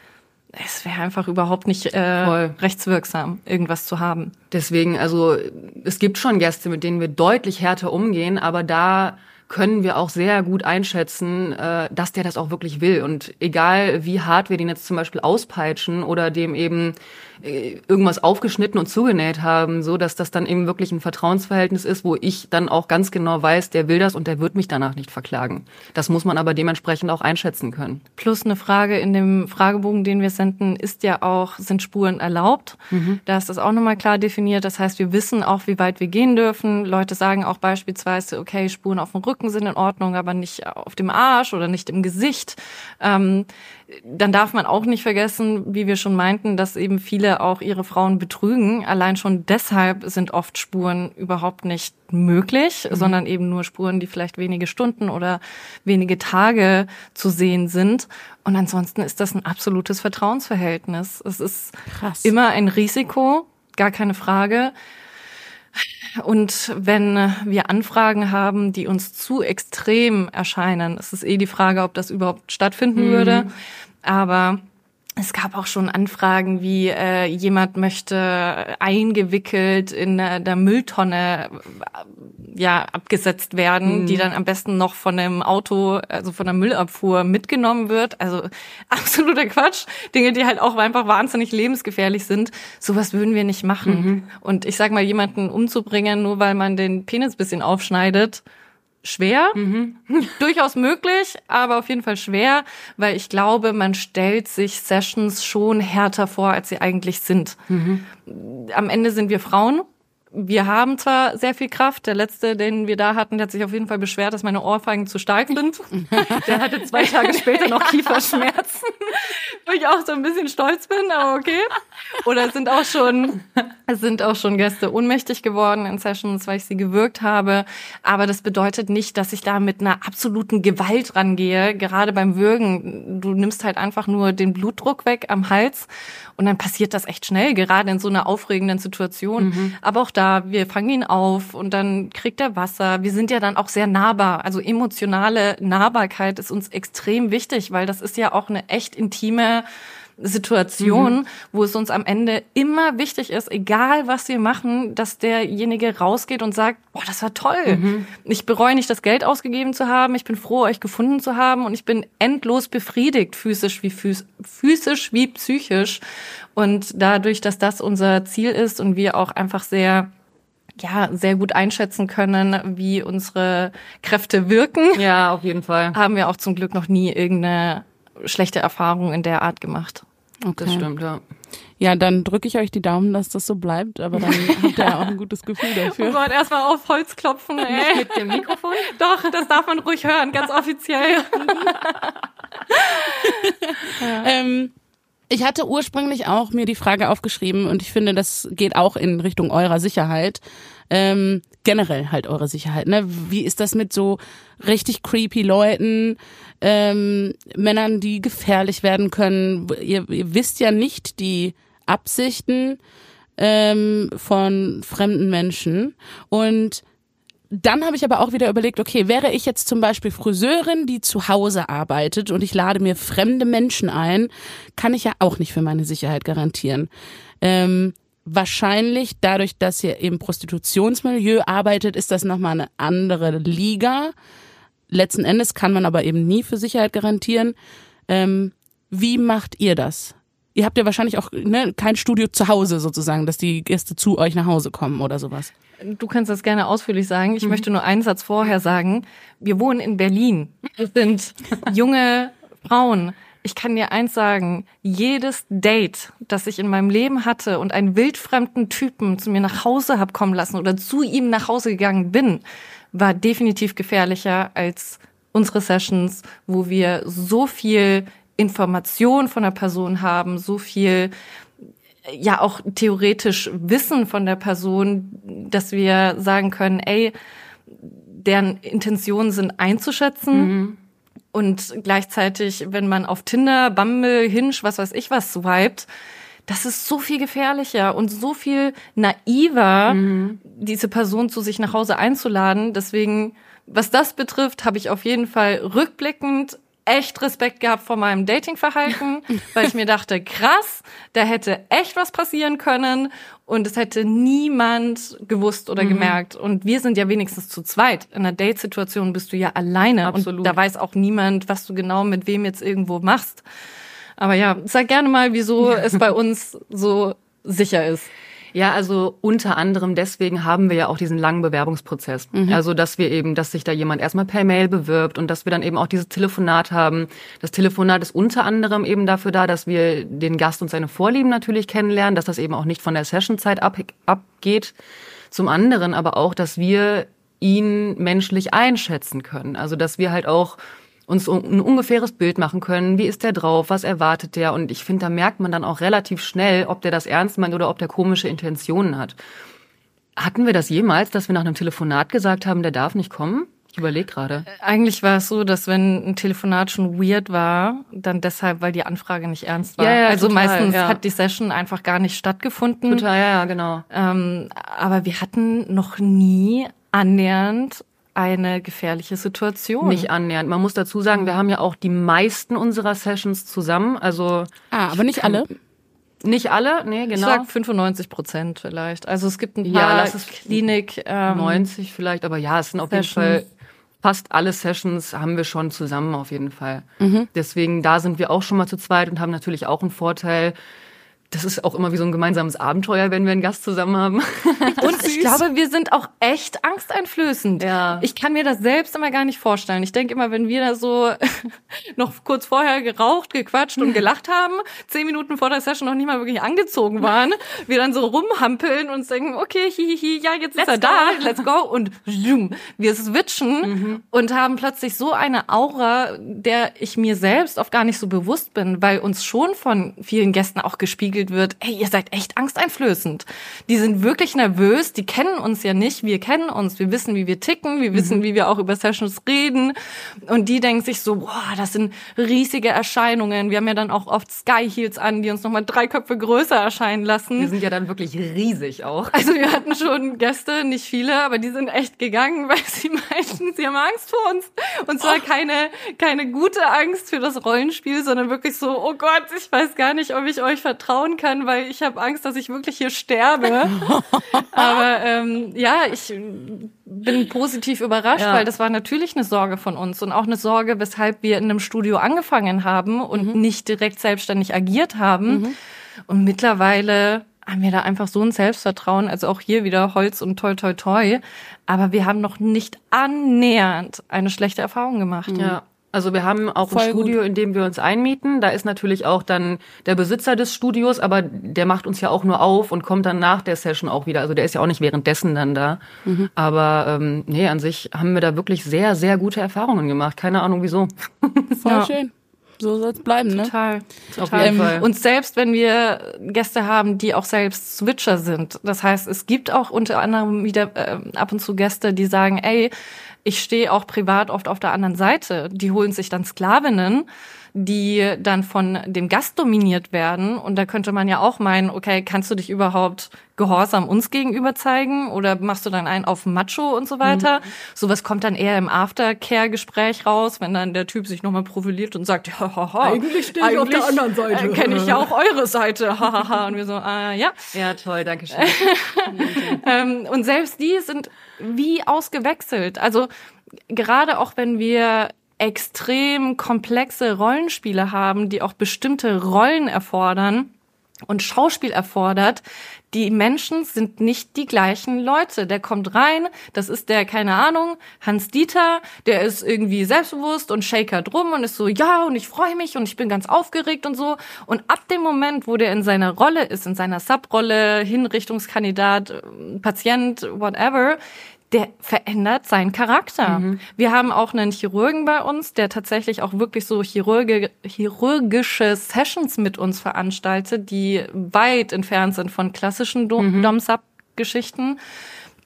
es wäre einfach überhaupt nicht äh, rechtswirksam, irgendwas zu haben. Deswegen, also es gibt schon Gäste, mit denen wir deutlich härter umgehen, aber da können wir auch sehr gut einschätzen, äh, dass der das auch wirklich will. Und egal wie hart wir den jetzt zum Beispiel auspeitschen oder dem eben irgendwas aufgeschnitten und zugenäht haben, so dass das dann eben wirklich ein Vertrauensverhältnis ist, wo ich dann auch ganz genau weiß, der will das und der wird mich danach nicht verklagen. Das muss man aber dementsprechend auch einschätzen können. Plus eine Frage in dem Fragebogen, den wir senden, ist ja auch, sind Spuren erlaubt? Mhm. Da ist das auch nochmal klar definiert. Das heißt, wir wissen auch, wie weit wir gehen dürfen. Leute sagen auch beispielsweise, okay, Spuren auf dem Rücken sind in Ordnung, aber nicht auf dem Arsch oder nicht im Gesicht. Ähm, dann darf man auch nicht vergessen, wie wir schon meinten, dass eben viele auch ihre Frauen betrügen. Allein schon deshalb sind oft Spuren überhaupt nicht möglich, mhm. sondern eben nur Spuren, die vielleicht wenige Stunden oder wenige Tage zu sehen sind. Und ansonsten ist das ein absolutes Vertrauensverhältnis. Es ist Krass. immer ein Risiko, gar keine Frage. Und wenn wir Anfragen haben, die uns zu extrem erscheinen, ist es eh die Frage, ob das überhaupt stattfinden mhm. würde. Aber es gab auch schon Anfragen, wie äh, jemand möchte eingewickelt in der, der Mülltonne äh, ja abgesetzt werden, mhm. die dann am besten noch von einem Auto, also von der Müllabfuhr mitgenommen wird. Also absoluter Quatsch. Dinge, die halt auch einfach wahnsinnig lebensgefährlich sind. Sowas würden wir nicht machen. Mhm. Und ich sag mal, jemanden umzubringen, nur weil man den Penis bisschen aufschneidet, schwer, mhm. durchaus möglich, aber auf jeden Fall schwer, weil ich glaube, man stellt sich Sessions schon härter vor, als sie eigentlich sind. Mhm. Am Ende sind wir Frauen wir haben zwar sehr viel Kraft. Der letzte, den wir da hatten, der hat sich auf jeden Fall beschwert, dass meine Ohrfeigen zu stark sind. Der hatte zwei Tage später noch Kieferschmerzen, wo ich auch so ein bisschen stolz bin, aber okay. Oder es sind auch schon, sind auch schon Gäste ohnmächtig geworden in Sessions, weil ich sie gewirkt habe. Aber das bedeutet nicht, dass ich da mit einer absoluten Gewalt rangehe. Gerade beim Würgen, du nimmst halt einfach nur den Blutdruck weg am Hals und dann passiert das echt schnell, gerade in so einer aufregenden Situation. Mhm. Aber auch da, wir fangen ihn auf und dann kriegt er Wasser. Wir sind ja dann auch sehr nahbar. Also emotionale Nahbarkeit ist uns extrem wichtig, weil das ist ja auch eine echt intime Situation, mhm. wo es uns am Ende immer wichtig ist, egal was wir machen, dass derjenige rausgeht und sagt, boah, das war toll. Mhm. Ich bereue nicht, das Geld ausgegeben zu haben. Ich bin froh, euch gefunden zu haben und ich bin endlos befriedigt, physisch wie physisch wie psychisch. Und dadurch, dass das unser Ziel ist und wir auch einfach sehr ja, sehr gut einschätzen können, wie unsere Kräfte wirken. Ja, auf jeden Fall. Haben wir auch zum Glück noch nie irgendeine schlechte Erfahrung in der Art gemacht. Okay. Das stimmt, ja. Ja, dann drücke ich euch die Daumen, dass das so bleibt, aber dann habt ihr ja auch ein gutes Gefühl dafür. Oh Gott, erstmal auf Holz klopfen, ey. Nicht mit dem Mikrofon? Doch, das darf man ruhig hören, ganz offiziell. ja. ähm, ich hatte ursprünglich auch mir die Frage aufgeschrieben und ich finde, das geht auch in Richtung eurer Sicherheit. Ähm, generell halt eure Sicherheit. Ne? Wie ist das mit so richtig creepy Leuten, ähm, Männern, die gefährlich werden können? Ihr, ihr wisst ja nicht die Absichten ähm, von fremden Menschen und dann habe ich aber auch wieder überlegt, okay, wäre ich jetzt zum Beispiel Friseurin, die zu Hause arbeitet und ich lade mir fremde Menschen ein, kann ich ja auch nicht für meine Sicherheit garantieren. Ähm, wahrscheinlich dadurch, dass ihr im Prostitutionsmilieu arbeitet, ist das nochmal eine andere Liga. Letzten Endes kann man aber eben nie für Sicherheit garantieren. Ähm, wie macht ihr das? Ihr habt ja wahrscheinlich auch ne, kein Studio zu Hause sozusagen, dass die Gäste zu euch nach Hause kommen oder sowas. Du kannst das gerne ausführlich sagen. Ich mhm. möchte nur einen Satz vorher sagen. Wir wohnen in Berlin. Wir sind junge Frauen. Ich kann dir eins sagen, jedes Date, das ich in meinem Leben hatte und einen wildfremden Typen zu mir nach Hause hab kommen lassen oder zu ihm nach Hause gegangen bin, war definitiv gefährlicher als unsere Sessions, wo wir so viel Information von der Person haben, so viel ja auch theoretisch Wissen von der Person, dass wir sagen können, ey, deren Intentionen sind einzuschätzen. Mhm. Und gleichzeitig, wenn man auf Tinder, Bumble, Hinge, was weiß ich was swiped, das ist so viel gefährlicher und so viel naiver, mhm. diese Person zu sich nach Hause einzuladen. Deswegen, was das betrifft, habe ich auf jeden Fall rückblickend echt Respekt gehabt vor meinem Datingverhalten, weil ich mir dachte, krass, da hätte echt was passieren können und es hätte niemand gewusst oder mhm. gemerkt. Und wir sind ja wenigstens zu zweit. In einer Date-Situation bist du ja alleine Absolut. und da weiß auch niemand, was du genau mit wem jetzt irgendwo machst. Aber ja, sag gerne mal, wieso es bei uns so sicher ist. Ja, also unter anderem deswegen haben wir ja auch diesen langen Bewerbungsprozess. Mhm. Also, dass wir eben, dass sich da jemand erstmal per Mail bewirbt und dass wir dann eben auch dieses Telefonat haben. Das Telefonat ist unter anderem eben dafür da, dass wir den Gast und seine Vorlieben natürlich kennenlernen, dass das eben auch nicht von der Sessionzeit ab, abgeht. Zum anderen aber auch, dass wir ihn menschlich einschätzen können. Also, dass wir halt auch uns ein ungefähres Bild machen können. Wie ist der drauf? Was erwartet der? Und ich finde, da merkt man dann auch relativ schnell, ob der das ernst meint oder ob der komische Intentionen hat. Hatten wir das jemals, dass wir nach einem Telefonat gesagt haben, der darf nicht kommen? Ich überlege gerade. Äh, eigentlich war es so, dass wenn ein Telefonat schon weird war, dann deshalb, weil die Anfrage nicht ernst war. Ja, ja, also total, meistens ja. hat die Session einfach gar nicht stattgefunden. Total, ja, ja genau. Ähm, aber wir hatten noch nie annähernd eine gefährliche Situation. Nicht annähernd. Man muss dazu sagen, wir haben ja auch die meisten unserer Sessions zusammen. Also ah, aber nicht alle. Nicht alle, nee, genau. Ich sag 95 Prozent vielleicht. Also es gibt ein paar ja, lass es Klinik. Ähm, 90 vielleicht, aber ja, es sind auf Sessions. jeden Fall fast alle Sessions haben wir schon zusammen auf jeden Fall. Mhm. Deswegen, da sind wir auch schon mal zu zweit und haben natürlich auch einen Vorteil das ist auch immer wie so ein gemeinsames Abenteuer, wenn wir einen Gast zusammen haben. Und ich glaube, wir sind auch echt angsteinflößend. Ja. Ich kann mir das selbst immer gar nicht vorstellen. Ich denke immer, wenn wir da so noch kurz vorher geraucht, gequatscht und gelacht haben, zehn Minuten vor der Session noch nicht mal wirklich angezogen waren, wir dann so rumhampeln und denken, okay, hihihi, ja, jetzt Let's ist er da, go. let's go. Und zoom, wir switchen und haben plötzlich so eine Aura, der ich mir selbst oft gar nicht so bewusst bin, weil uns schon von vielen Gästen auch gespiegelt wird, ey, ihr seid echt angsteinflößend. Die sind wirklich nervös, die kennen uns ja nicht, wir kennen uns, wir wissen, wie wir ticken, wir wissen, wie wir auch über Sessions reden und die denken sich so, boah, das sind riesige Erscheinungen. Wir haben ja dann auch oft Sky Heels an, die uns nochmal drei Köpfe größer erscheinen lassen. Wir sind ja dann wirklich riesig auch. Also wir hatten schon Gäste, nicht viele, aber die sind echt gegangen, weil sie meinten, sie haben Angst vor uns. Und zwar keine, keine gute Angst für das Rollenspiel, sondern wirklich so, oh Gott, ich weiß gar nicht, ob ich euch vertrauen kann, weil ich habe Angst, dass ich wirklich hier sterbe. aber ähm, ja, ich bin positiv überrascht, Ja. weil das war natürlich eine Sorge von uns und auch eine Sorge, weshalb wir in einem Studio angefangen haben und nicht direkt selbstständig agiert haben. Und mittlerweile haben wir da einfach so ein Selbstvertrauen, also auch hier wieder Holz und toi toi toi. Aber wir haben noch nicht annähernd eine schlechte Erfahrung gemacht. Ja. Also wir haben auch Voll ein Studio, in dem wir uns einmieten. Da ist natürlich auch dann der Besitzer des Studios, aber der macht uns ja auch nur auf und kommt dann nach der Session auch wieder. Also der ist ja auch nicht währenddessen dann da. Aber ähm, nee, an sich haben wir da wirklich sehr, sehr gute Erfahrungen gemacht. Keine Ahnung wieso. Voll Ja. schön. So soll's bleiben, ne? Total, Auf total. jeden Fall. Und selbst wenn wir Gäste haben, die auch selbst Switcher sind, das heißt, es gibt auch unter anderem wieder äh, ab und zu Gäste, die sagen, ey, ich stehe auch privat oft auf der anderen Seite. Die holen sich dann Sklavinnen, die dann von dem Gast dominiert werden. Und da könnte man ja auch meinen, okay, kannst du dich überhaupt gehorsam uns gegenüber zeigen oder machst du dann einen auf Macho und so weiter? Sowas kommt dann eher im Aftercare-Gespräch raus, wenn dann der Typ sich nochmal profiliert und sagt, ja, haha, Eigentlich stehe ich auf der anderen Seite. Äh, Kenne ich ja auch eure Seite, hahaha. und wir so, äh, ja. Ja, toll, danke schön. Ähm, und selbst die sind wie ausgewechselt. Also gerade auch wenn wir extrem komplexe Rollenspiele haben, die auch bestimmte Rollen erfordern und Schauspiel erfordert, die Menschen sind nicht die gleichen Leute. Der kommt rein, das ist der, keine Ahnung, Hans Dieter, der ist irgendwie selbstbewusst und shakert rum und ist so, ja, und ich freue mich und ich bin ganz aufgeregt und so. Und ab dem Moment, wo der in seiner Rolle ist, in seiner Subrolle, Hinrichtungskandidat, Patient, whatever, der verändert seinen Charakter. Wir haben auch einen Chirurgen bei uns, der tatsächlich auch wirklich so Chirurge, chirurgische Sessions mit uns veranstaltet, die weit entfernt sind von klassischen Dom- Dom-Sub-Geschichten.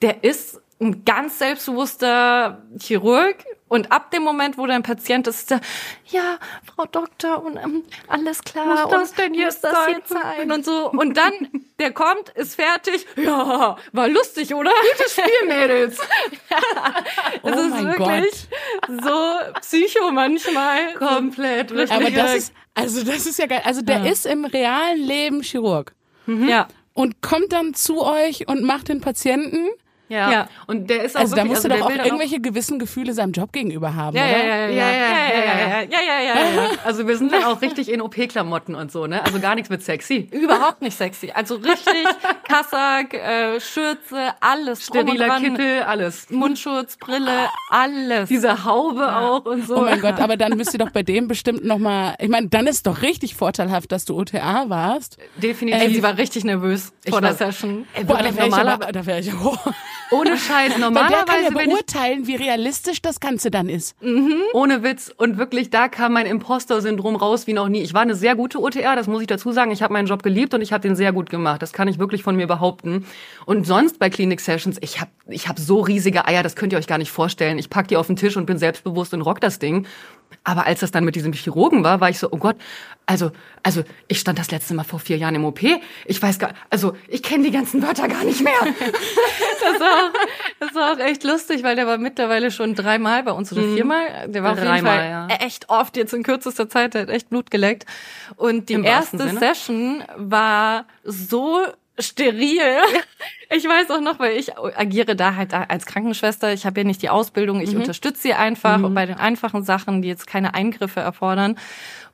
Der ist ein ganz selbstbewusster Chirurg und ab dem Moment, wo der ein Patient ist, er, ja, Frau Doktor, und ähm, alles klar. Muss das und denn jetzt das sein? jetzt sein? Und so. Und dann, der kommt, ist fertig. Ja, war lustig, oder? Gutes Spiel, Mädels. Oh Es ist wirklich so psycho manchmal. Komplett. Richtig. Aber das ist, also das ist ja geil. Also der ist im realen Leben Chirurg ja. und kommt dann zu euch und macht den Patienten. Ja. Ja. Und der ist auch Also da wirklich, musst du der doch auch irgendwelche gewissen Gefühle seinem Job gegenüber haben, Ja, oder? ja, ja, ja, Ja, ja, ja, ja, ja, ja, ja, ja, ja, ja. Also wir sind dann auch richtig in OP-Klamotten und so, ne? Also gar nichts mit sexy. Überhaupt nicht sexy. Also richtig Kassak, äh, Schürze, alles. Steriler. Kittel, alles. Mundschutz, Brille, alles. Diese Haube auch und so. Oh mein Gott, aber dann müsst ihr doch bei dem bestimmt nochmal, ich meine, dann ist doch richtig vorteilhaft, dass du OTA warst. Definitiv. Ey, sie war richtig nervös vor der Session. Ey, Boah, da wirklich wäre ich, aber, da wär ich, oh. Ohne Scheiß. Weil der kann ja Normalerweise, wenn ich, beurteilen, wie realistisch das Ganze dann ist. ohne Witz und wirklich, da kam mein Imposter-Syndrom raus wie noch nie. Ich war eine sehr gute OTR, das muss ich dazu sagen. Ich habe meinen Job geliebt und ich habe den sehr gut gemacht. Das kann ich wirklich von mir behaupten. Und sonst bei Clinic Sessions, ich habe ich hab so riesige Eier, das könnt ihr euch gar nicht vorstellen. Ich pack die auf den Tisch und bin selbstbewusst und rock das Ding. Aber als das dann mit diesem Chirurgen war, war ich so, oh Gott, also, also ich stand das letzte Mal vor vier Jahren im OP. Ich weiß gar, also ich kenne die ganzen Wörter gar nicht mehr. Das war, das war auch echt lustig, weil der war mittlerweile schon dreimal bei uns oder viermal. Der war auf jeden Dreimal, Fall ja. echt oft jetzt in kürzester Zeit, der hat echt Blut geleckt. Und die Im erste. Session war so steril. Ich weiß auch noch, weil ich agiere da halt als Krankenschwester. Ich habe ja nicht die Ausbildung, ich mhm. unterstütze sie einfach mhm. bei den einfachen Sachen, die jetzt keine Eingriffe erfordern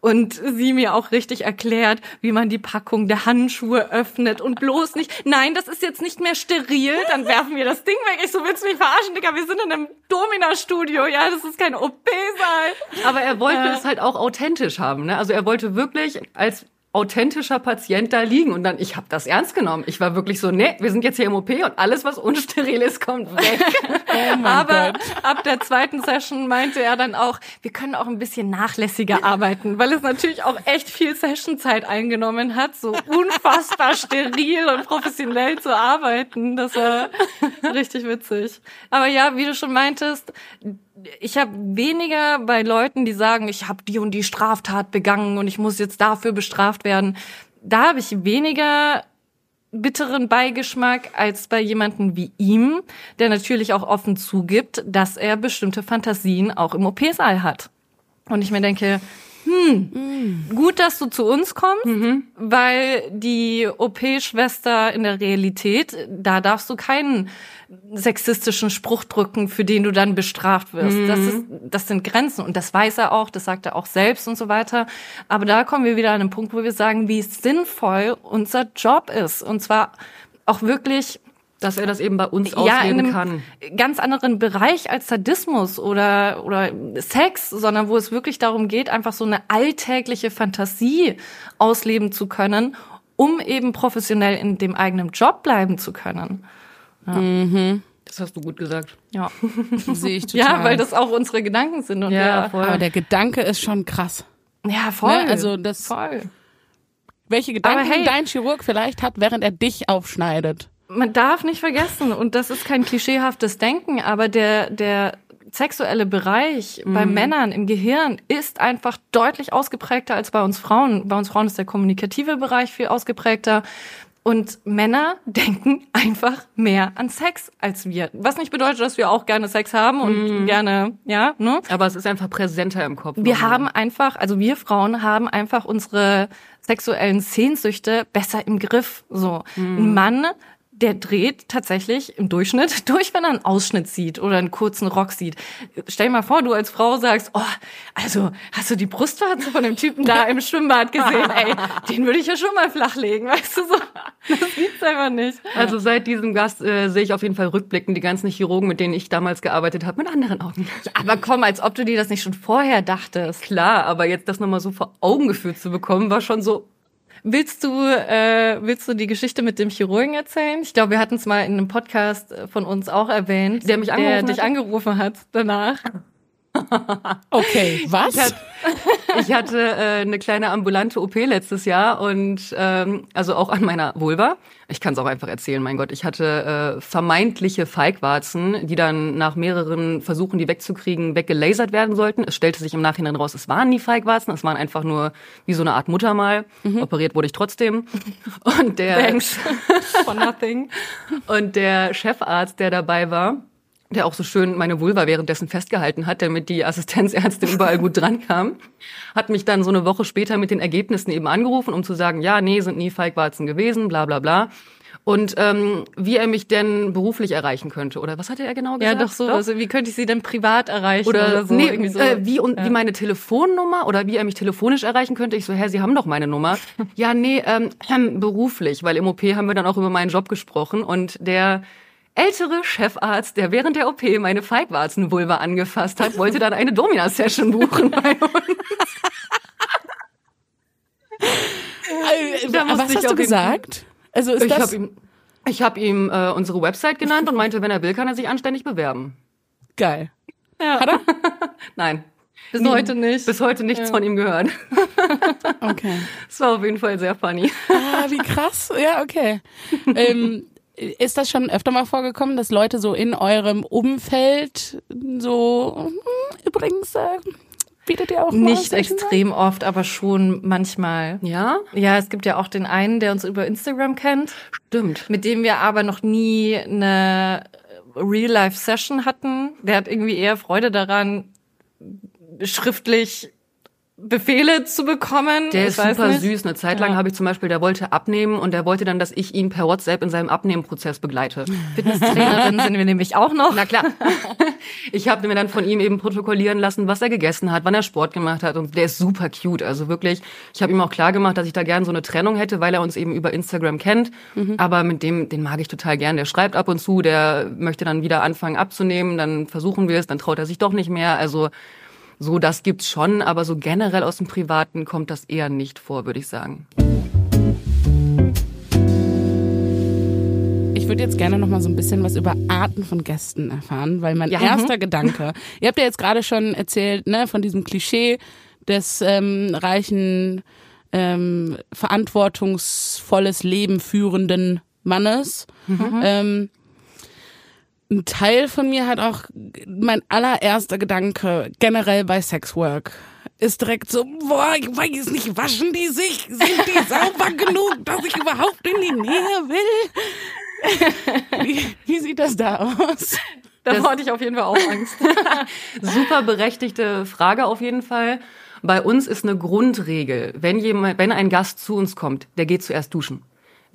und sie mir auch richtig erklärt, wie man die Packung der Handschuhe öffnet und bloß nicht, nein, das ist jetzt nicht mehr steril, dann werfen wir das Ding weg. Ich so, willst du mich verarschen, Digga, wir sind in einem Domina-Studio, ja, das ist kein OP-Saal. Aber er wollte äh. es halt auch authentisch haben, ne? Also er wollte wirklich als authentischer Patient da liegen. Und dann, ich habe das ernst genommen. Ich war wirklich so, nee, wir sind jetzt hier im OP und alles, was unsteril ist, kommt weg. oh Aber Gott. ab der zweiten Session meinte er dann auch, wir können auch ein bisschen nachlässiger arbeiten, weil es natürlich auch echt viel Sessionzeit eingenommen hat, so unfassbar steril und professionell zu arbeiten. Das war richtig witzig. Aber ja, wie du schon meintest, ich habe weniger bei Leuten, die sagen, ich habe die und die Straftat begangen und ich muss jetzt dafür bestraft werden. Da habe ich weniger bitteren Beigeschmack als bei jemanden wie ihm, der natürlich auch offen zugibt, dass er bestimmte Fantasien auch im OP-Saal hat. Und ich mir denke, hm, mm. gut, dass du zu uns kommst, mhm. weil die OP-Schwester in der Realität, da darfst du keinen sexistischen Spruch drücken, für den du dann bestraft wirst. Mhm. Das, ist, das sind Grenzen und das weiß er auch, das sagt er auch selbst und so weiter. Aber da kommen wir wieder an einen Punkt, wo wir sagen, wie sinnvoll unser Job ist. Und zwar auch wirklich dass er das eben bei uns ja, ausleben in einem kann. Ganz anderen Bereich als Sadismus oder oder Sex, sondern wo es wirklich darum geht, einfach so eine alltägliche Fantasie ausleben zu können, um eben professionell in dem eigenen Job bleiben zu können. Ja. Mhm. Das hast du gut gesagt. Ja. Sehe ich total. Ja, weil das auch unsere Gedanken sind. Und ja, voll. Aber der Gedanke ist schon krass. Ja, voll. Ne? Also das. Voll. Welche Gedanken hey, dein Chirurg vielleicht hat, während er dich aufschneidet? Man darf nicht vergessen, und das ist kein klischeehaftes Denken, aber der, der sexuelle Bereich mhm. bei Männern im Gehirn ist einfach deutlich ausgeprägter als bei uns Frauen. Bei uns Frauen ist der kommunikative Bereich viel ausgeprägter. Und Männer denken einfach mehr an Sex als wir. Was nicht bedeutet, dass wir auch gerne Sex haben und mm. gerne, ja, ne? Aber es ist einfach präsenter im Kopf. Wir haben einfach, also wir Frauen haben einfach unsere sexuellen Sehnsüchte besser im Griff. So. Mm. Ein Mann der dreht tatsächlich im Durchschnitt durch, wenn er einen Ausschnitt sieht oder einen kurzen Rock sieht. Stell dir mal vor, du als Frau sagst, oh, also hast du die Brustwarze von dem Typen da im Schwimmbad gesehen? Ey, den würde ich ja schon mal flachlegen, weißt du so? Das gibt's einfach nicht. Also seit diesem Gast äh, sehe ich auf jeden Fall rückblickend die ganzen Chirurgen, mit denen ich damals gearbeitet habe, mit anderen Augen. aber komm, als ob du dir das nicht schon vorher dachtest. Klar, aber jetzt das nochmal so vor Augen geführt zu bekommen, war schon so, Willst du, äh, willst du die Geschichte mit dem Chirurgen erzählen? Ich glaube, wir hatten es mal in einem Podcast von uns auch erwähnt, der mich angerufen der dich angerufen hat danach. Okay, was? Ich hatte, ich hatte äh, eine kleine ambulante OP letztes Jahr und ähm, also auch an meiner Vulva. Ich kann es auch einfach erzählen, mein Gott. Ich hatte äh, vermeintliche Feigwarzen, die dann nach mehreren Versuchen, die wegzukriegen, weggelasert werden sollten. Es stellte sich im Nachhinein raus, es waren nie Feigwarzen, es waren einfach nur wie so eine Art Muttermal. Mhm. Operiert wurde ich trotzdem. Und der Thanks for nothing. Und der Chefarzt, der dabei war, der auch so schön meine Vulva währenddessen festgehalten hat, damit die Assistenzärztin überall gut dran kam, hat mich dann so eine Woche später mit den Ergebnissen eben angerufen, um zu sagen, ja, nee, sind nie Feigwarzen gewesen, bla bla bla. Und ähm, wie er mich denn beruflich erreichen könnte. Oder was hatte er genau gesagt? Ja, doch so. Doch? Also wie könnte ich sie denn privat erreichen? Oder, oder so, nee, so. Äh, wie, und, ja. wie meine Telefonnummer oder wie er mich telefonisch erreichen könnte. Ich so, Herr, Sie haben doch meine Nummer. ja, nee, ähm, beruflich, weil im OP haben wir dann auch über meinen Job gesprochen. Und der ältere Chefarzt, der während der OP meine Feigwarzenvulva angefasst hat, wollte dann eine Domina-Session buchen bei uns. Äh, was hast du gesagt? Also ist ich habe ihm, ich hab ihm äh, unsere Website genannt und meinte, wenn er will, kann er sich anständig bewerben. Geil. Ja. Hat er? Nein. Bis heute nicht. Bis heute nichts ja. von ihm gehört. okay. Das war auf jeden Fall sehr funny. Ah, wie krass. Ja, okay. ähm, ist das schon öfter mal vorgekommen, dass Leute so in eurem Umfeld so hm, übrigens äh, bietet ihr auch nicht extrem oft, aber schon manchmal. Ja? Ja, es gibt ja auch den einen, der uns über Instagram kennt. Stimmt. Mit dem wir aber noch nie eine Real-Life-Session hatten. Der hat irgendwie eher Freude daran, schriftlich Befehle zu bekommen. Der ich ist super nicht. süß. Eine Zeit lang Ja. habe ich zum Beispiel, der wollte abnehmen und der wollte dann, dass ich ihn per WhatsApp in seinem Abnehmprozess begleite. Fitnesstrainerin sind wir nämlich auch noch. Na klar. Ich habe mir dann von ihm eben protokollieren lassen, was er gegessen hat, wann er Sport gemacht hat. Und der ist super cute. Also wirklich, ich habe ihm auch klar gemacht, dass ich da gern so eine Trennung hätte, weil er uns eben über Instagram kennt. Aber mit dem, den mag ich total gern. Der schreibt ab und zu, der möchte dann wieder anfangen abzunehmen, dann versuchen wir es, dann traut er sich doch nicht mehr. Also so, das gibt's schon, aber so generell aus dem Privaten kommt das eher nicht vor, würde ich sagen. Ich würde jetzt gerne noch mal so ein bisschen was über Arten von Gästen erfahren, weil mein Ja. erster Gedanke, ihr habt ja jetzt gerade schon erzählt, ne, von diesem Klischee des ähm, reichen, ähm, verantwortungsvolles Leben führenden Mannes. Ähm, ein Teil von mir hat auch mein allererster Gedanke generell bei Sexwork ist direkt so, boah, ich weiß nicht, waschen die sich? Sind die sauber genug, dass ich überhaupt in die Nähe will? Wie, wie sieht das da aus? Da hatte ich auf jeden Fall auch Angst. Super berechtigte Frage auf jeden Fall. Bei uns ist eine Grundregel, wenn jemand, wenn ein Gast zu uns kommt, der geht zuerst duschen.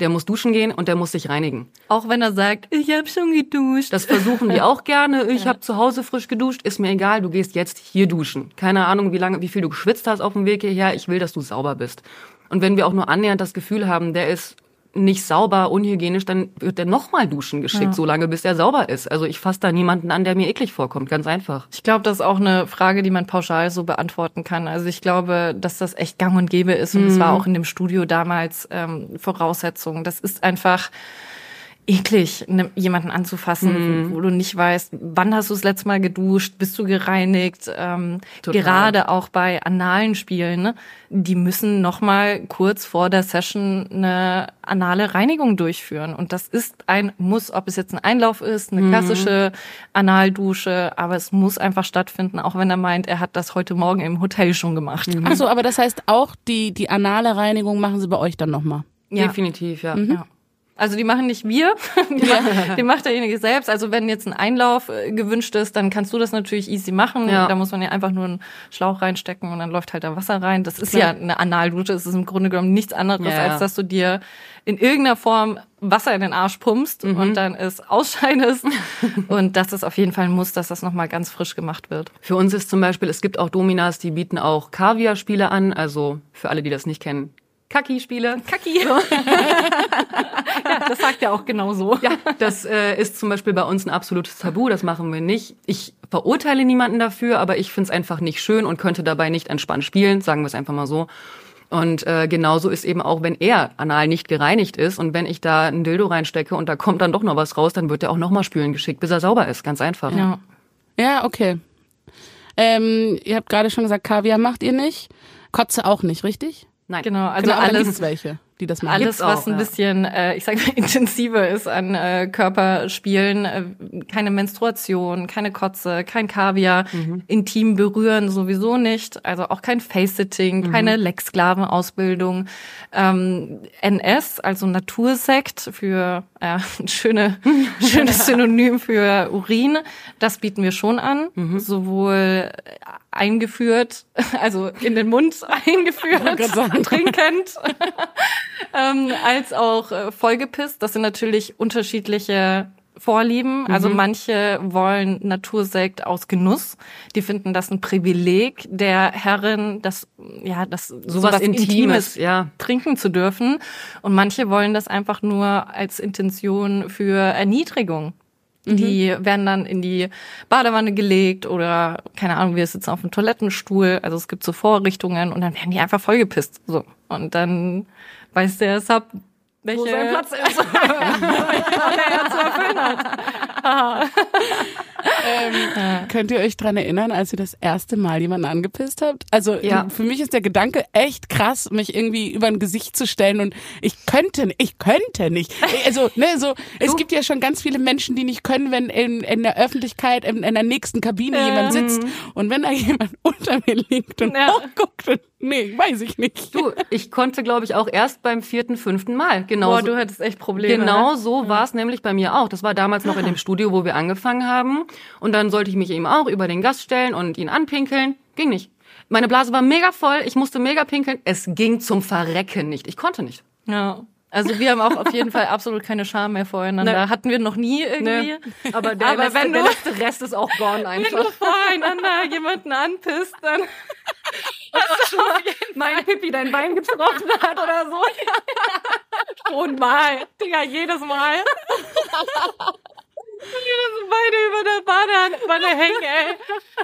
Der muss duschen gehen und der muss sich reinigen. Auch wenn er sagt, ich habe schon geduscht. Das versuchen wir auch gerne. Ich habe zu Hause frisch geduscht, ist mir egal, du gehst jetzt hier duschen. Keine Ahnung, wie lange, wie viel du geschwitzt hast auf dem Weg hierher. Ich will, dass du sauber bist. Und wenn wir auch nur annähernd das Gefühl haben, der ist nicht sauber, unhygienisch, dann wird der nochmal duschen geschickt, so lange bis er sauber ist. Also ich fasse da niemanden an, der mir eklig vorkommt, ganz einfach. Ich glaube, das ist auch eine Frage, die man pauschal so beantworten kann. Also ich glaube, dass das echt gang und gäbe ist. Und es war auch in dem Studio damals ähm, Voraussetzung. Das ist einfach eklig, ne, jemanden anzufassen, wo du nicht weißt, wann hast du das letzte Mal geduscht, bist du gereinigt. Ähm, Total. gerade auch bei analen Spielen, ne, die müssen noch mal kurz vor der Session eine anale Reinigung durchführen. Und das ist ein Muss, ob es jetzt ein Einlauf ist, eine klassische Analdusche, aber es muss einfach stattfinden, auch wenn er meint, er hat das heute Morgen im Hotel schon gemacht. Ach so, aber das heißt auch die die anale Reinigung machen sie bei euch dann nochmal. Ja. Definitiv, ja. Ja. Also die machen nicht wir, die, die macht derjenige selbst. Also wenn jetzt ein Einlauf äh, gewünscht ist, dann kannst du das natürlich easy machen. Ja. Da muss man ja einfach nur einen Schlauch reinstecken und dann läuft halt da Wasser rein. Das ist ja eine Analdusche. Es ist im Grunde genommen nichts anderes, Ja, ja. als dass du dir in irgendeiner Form Wasser in den Arsch pumpst und dann es ausscheidest. und das ist auf jeden Fall ein Muss, dass das nochmal ganz frisch gemacht wird. Für uns ist zum Beispiel, es gibt auch Dominas, die bieten auch Kaviar-Spiele an. Also für alle, die das nicht kennen, Kaki-Spiele. Kaki. ja, das sagt er auch genau so. Ja, das äh, ist zum Beispiel bei uns ein absolutes Tabu, das machen wir nicht. Ich verurteile niemanden dafür, aber ich finde es einfach nicht schön und könnte dabei nicht entspannt spielen, sagen wir es einfach mal so. Und äh, genauso ist eben auch, wenn er anal nicht gereinigt ist und wenn ich da ein Dildo reinstecke und da kommt dann doch noch was raus, dann wird er auch nochmal spülen geschickt, bis er sauber ist. Ganz einfach. Ja. Ja, okay. Ähm, ihr habt gerade schon gesagt, Kaviar macht ihr nicht. Kotze auch nicht, richtig? Nein. Genau, also genau, alles, welche, die das machen. Alles, Gibt's was auch, ein ja. bisschen, äh, ich sag mal, intensiver ist an äh, Körperspielen, äh, keine Menstruation, keine Kotze, kein Kaviar, Mhm. intim berühren sowieso nicht, also auch kein Face-Sitting, Mhm. keine Lecksklaven-Ausbildung, ähm, NS, also Natursekt für äh, ein schöne, schönes Synonym für Urin, das bieten wir schon an, Mhm. sowohl eingeführt, also in den Mund eingeführt, trinkend, ähm, als auch äh, vollgepisst. Das sind natürlich unterschiedliche Vorlieben. Also Mhm. manche wollen Natursekt aus Genuss. Die finden das ein Privileg der Herrin, das ja das Sowas Intimes, ja. trinken zu dürfen. Und manche wollen das einfach nur als Intention für Erniedrigung. Die werden dann in die Badewanne gelegt oder, keine Ahnung, wir sitzen auf dem Toilettenstuhl. Also es gibt so Vorrichtungen und dann werden die einfach vollgepisst. So. Und dann weiß der Sub, welche Wo sein Platz ist. er zu erfüllen hat. Könnt ihr euch dran erinnern, als ihr das erste Mal jemanden angepisst habt? Also Ja. für mich ist der Gedanke echt krass, mich irgendwie über ein Gesicht zu stellen und ich könnte, ich könnte nicht. Also, ne, so, es gibt ja schon ganz viele Menschen, die nicht können, wenn in, in der Öffentlichkeit, in, in der nächsten Kabine jemand sitzt und wenn da jemand unter mir liegt und Ja. hochguckt und, nee, weiß ich nicht. Du, ich konnte, glaube ich, auch erst beim vierten, fünften Mal. Genau Boah, du hattest echt Probleme. Genau ne? so war es nämlich bei mir auch. Das war damals noch in dem Studio, wo wir angefangen haben. Und dann sollte ich mich eben auch über den Gast stellen und ihn anpinkeln. Ging nicht. Meine Blase war mega voll, ich musste mega pinkeln. Es ging zum Verrecken nicht. Ich konnte nicht. Ja. Also wir haben auch auf jeden Fall absolut keine Scham mehr voreinander. Nee. Hatten wir noch nie irgendwie. Nee. Aber der, Aber letzte, wenn der du- letzte Rest ist auch gone Wenn einfach. du voreinander jemanden anpisst, dann mein Pippi dein Bein getroffen hat oder so. schon mal. Digga, jedes Mal. Wir sind beide über der Badewanne hängen, ey.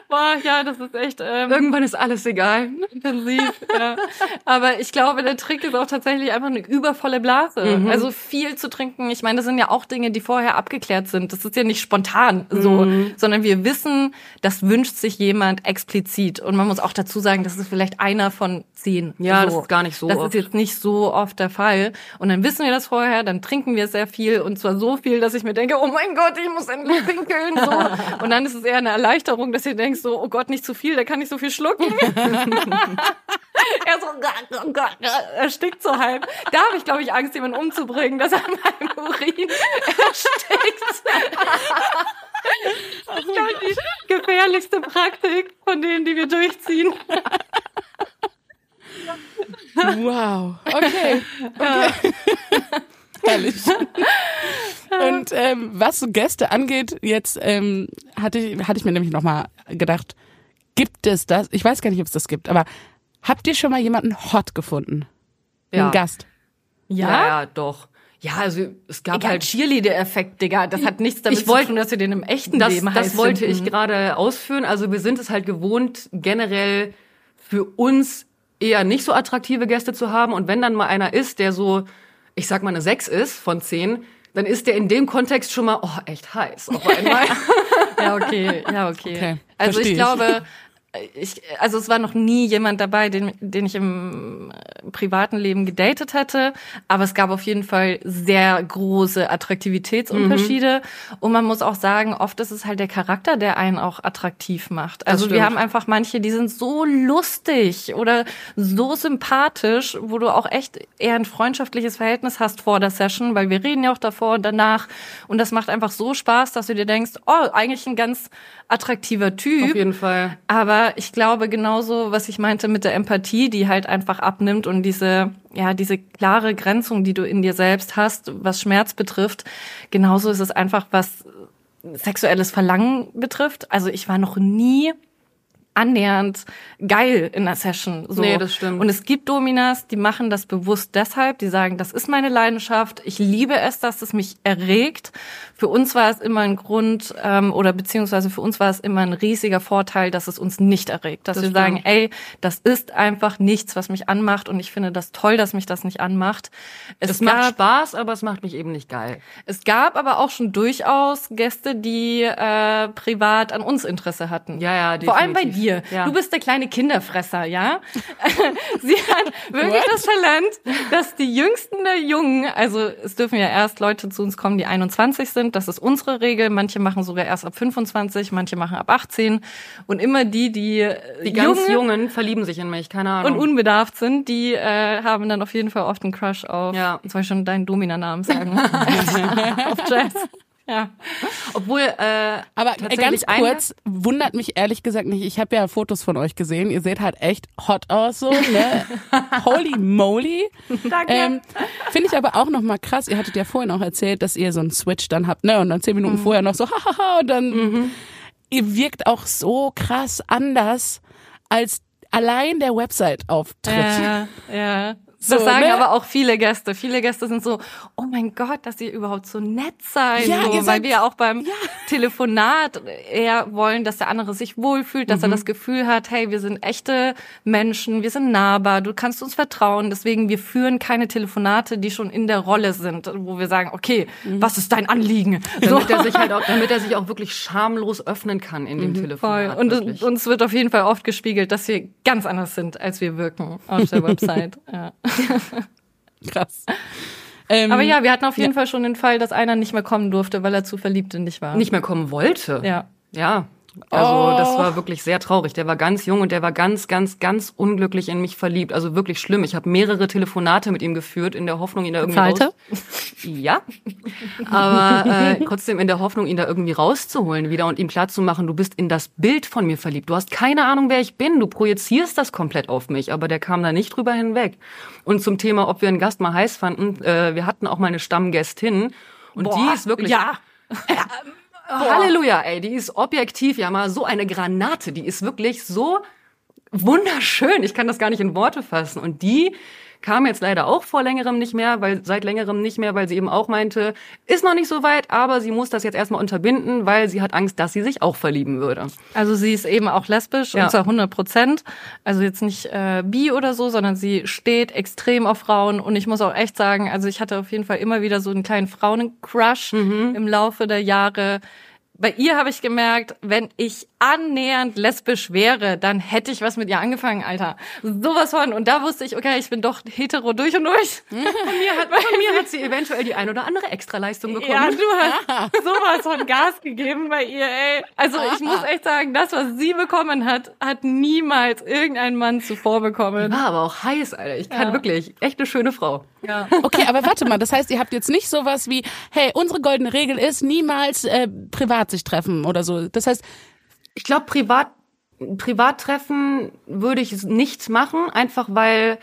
Boah, ja, das ist echt ähm, Irgendwann ist alles egal. intensiv. Ja. Aber ich glaube, der Trick ist auch tatsächlich einfach eine übervolle Blase. Mhm. Also viel zu trinken. Ich meine, das sind ja auch Dinge, die vorher abgeklärt sind. Das ist ja nicht spontan so, Mhm. sondern wir wissen, das wünscht sich jemand explizit. Und man muss auch dazu sagen, das ist vielleicht einer von zehn. Ja, so. das ist gar nicht so Das oft. ist jetzt nicht so oft der Fall. Und dann wissen wir das vorher, dann trinken wir sehr viel und zwar so viel, dass ich mir denke, oh mein Gott, ich muss endlich pinkeln. So. Und dann ist es eher eine Erleichterung, dass ihr denkt so, oh Gott, nicht zu viel, der kann nicht so viel schlucken. er so, erstickt so halb. Da habe ich, glaube ich, Angst, jemanden umzubringen, dass er an meinem Urin erstickt. Das ist, glaube ich, die gefährlichste Praktik von denen, die wir durchziehen. Wow. Okay. okay. Herrlich. Und ähm, was so Gäste angeht, jetzt ähm, hatte, ich, hatte ich mir nämlich nochmal gedacht, gibt es das? Ich weiß gar nicht, ob es das gibt, aber habt ihr schon mal jemanden hot gefunden? Ja. Einen Gast? Ja, ja, doch. Ja, also es gab Egal, halt Cheerleader-Effekt, Digga. Das hat nichts damit Ich wollt- zu tun, dass wir den im echten das, Leben das wollte ich finden. gerade ausführen. Also wir sind es halt gewohnt, generell für uns eher nicht so attraktive Gäste zu haben. Und wenn dann mal einer ist, der so, ich sag mal, eine 6 ist von 10, dann ist der in dem Kontext schon mal, oh, echt heiß auf einmal. Ja, okay, ja, okay. Okay, also ich. glaube, ich, also es war noch nie jemand dabei, den, den ich im äh, privaten Leben gedatet hätte, aber es gab auf jeden Fall sehr große Attraktivitätsunterschiede und man muss auch sagen, oft ist es halt der Charakter, der einen auch attraktiv macht. Also wir haben einfach manche, die sind so lustig oder so sympathisch, wo du auch echt eher ein freundschaftliches Verhältnis hast vor der Session, weil wir reden ja auch davor und danach und das macht einfach so Spaß, dass du dir denkst, oh, eigentlich ein ganz attraktiver Typ. auf jeden Fall. Aber ich glaube genauso, was ich meinte mit der Empathie, die halt einfach abnimmt und diese, ja, diese klare Grenzung, die du in dir selbst hast, was Schmerz betrifft, genauso ist es einfach, was sexuelles Verlangen betrifft. Also ich war noch nie annähernd geil in der Session. So. Nee, das stimmt. Und es gibt Dominas, die machen das bewusst deshalb, die sagen, das ist meine Leidenschaft, ich liebe es, dass es mich erregt. Für uns war es immer ein Grund, ähm, oder beziehungsweise für uns war es immer ein riesiger Vorteil, dass es uns nicht erregt. Dass Das wir stimmt. sagen, ey, das ist einfach nichts, was mich anmacht und ich finde das toll, dass mich das nicht anmacht. Es gab, macht Spaß, aber es macht mich eben nicht geil. es gab aber auch schon durchaus Gäste, die äh, privat an uns Interesse hatten. Ja, ja, Vor allem bei definitiv. Dir. Ja. Du bist der kleine Kinderfresser, ja? Sie hat wirklich What? das Talent, dass die jüngsten der Jungen, also es dürfen ja erst Leute zu uns kommen, die 21 sind, das ist unsere Regel. Manche machen sogar erst ab 25, manche machen ab 18. Und immer die, die, äh, Die ganz jung Jungen verlieben sich in mich, keine und Ahnung. unbedarft sind, die äh, haben dann auf jeden Fall oft einen Crush auf, Ja. soll ich schon deinen Domina-Namen sagen? auf Jazz. Ja. Obwohl, äh, Aber äh, ganz kurz, wundert mich ehrlich gesagt nicht. Ich habe ja Fotos von euch gesehen. Ihr seht halt echt hot aus so, ne? Holy moly. Danke. Ähm, Finde ich aber auch nochmal krass. Ihr hattet ja vorhin auch erzählt, dass ihr so einen Switch dann habt, ne? Und dann zehn Minuten vorher noch so, hahaha, und dann, ihr wirkt auch so krass anders als allein der Website-Auftritt. Ja, ja. So, das sagen ne? aber auch viele Gäste. Viele Gäste sind so, oh mein Gott, dass ihr überhaupt so nett seid. Ja, so, weil wir ja auch beim Telefonat eher wollen, dass der andere sich wohlfühlt, dass er Mhm. das Gefühl hat, hey, wir sind echte Menschen, wir sind nahbar, du kannst uns vertrauen. Deswegen, wir führen keine Telefonate, die schon in der Rolle sind, wo wir sagen, okay, Mhm. was ist dein Anliegen? damit er sich halt auch, damit er sich auch wirklich schamlos öffnen kann in dem Voll. Telefonat. Und wirklich. uns wird auf jeden Fall oft gespiegelt, dass wir ganz anders sind, als wir wirken auf der Website. Ja. Krass. Ähm, Aber ja, wir hatten auf jeden Fall schon den Fall, dass einer nicht mehr kommen durfte, weil er zu verliebt in dich war. nicht mehr kommen wollte. Ja. Ja. Also Oh. das war wirklich sehr traurig. Der war ganz jung und der war ganz, ganz, ganz unglücklich in mich verliebt. Also wirklich schlimm. Ich habe mehrere Telefonate mit ihm geführt in der Hoffnung, ihn da irgendwie Bezahlte? raus... Ja, aber äh, trotzdem in der Hoffnung, ihn da irgendwie rauszuholen wieder und ihm klarzumachen, du bist in das Bild von mir verliebt. Du hast keine Ahnung, wer ich bin. Du projizierst das komplett auf mich. Aber der kam da nicht drüber hinweg. Und zum Thema, ob wir einen Gast mal heiß fanden, äh, wir hatten auch mal eine Stammgästin und die ist wirklich... Ja. Halleluja, ey, die ist objektiv ja mal so eine Granate, die ist wirklich so wunderschön. Ich kann das gar nicht in Worte fassen. Und die kam jetzt leider auch vor längerem nicht mehr, weil seit längerem nicht mehr, weil sie eben auch meinte, ist noch nicht so weit, aber sie muss das jetzt erstmal unterbinden, weil sie hat Angst, dass sie sich auch verlieben würde. Also sie ist eben auch lesbisch Ja. und zwar 100 Prozent. Also jetzt nicht äh, bi oder so, sondern sie steht extrem auf Frauen. Und ich muss auch echt sagen, also ich hatte auf jeden Fall immer wieder so einen kleinen Frauencrush im Laufe der Jahre. Bei ihr habe ich gemerkt, wenn ich annähernd lesbisch wäre, dann hätte ich was mit ihr angefangen, Alter. Sowas von. Und da wusste ich, okay, ich bin doch hetero durch und durch. Von mir hat, von mir hat sie eventuell die ein oder andere Extraleistung bekommen. Ja, du hast sowas von Gas gegeben bei ihr, ey. Also ich muss echt sagen, das, was sie bekommen hat, hat niemals irgendein Mann zuvor bekommen. War aber auch heiß, Alter. Ich kann Ja. wirklich, echt eine schöne Frau. Ja. Okay, aber warte mal, das heißt, ihr habt jetzt nicht sowas wie, hey, unsere goldene Regel ist, niemals äh, privat sich treffen oder so. Das heißt, Ich glaube, privat, Privattreffen würde ich nicht machen, einfach weil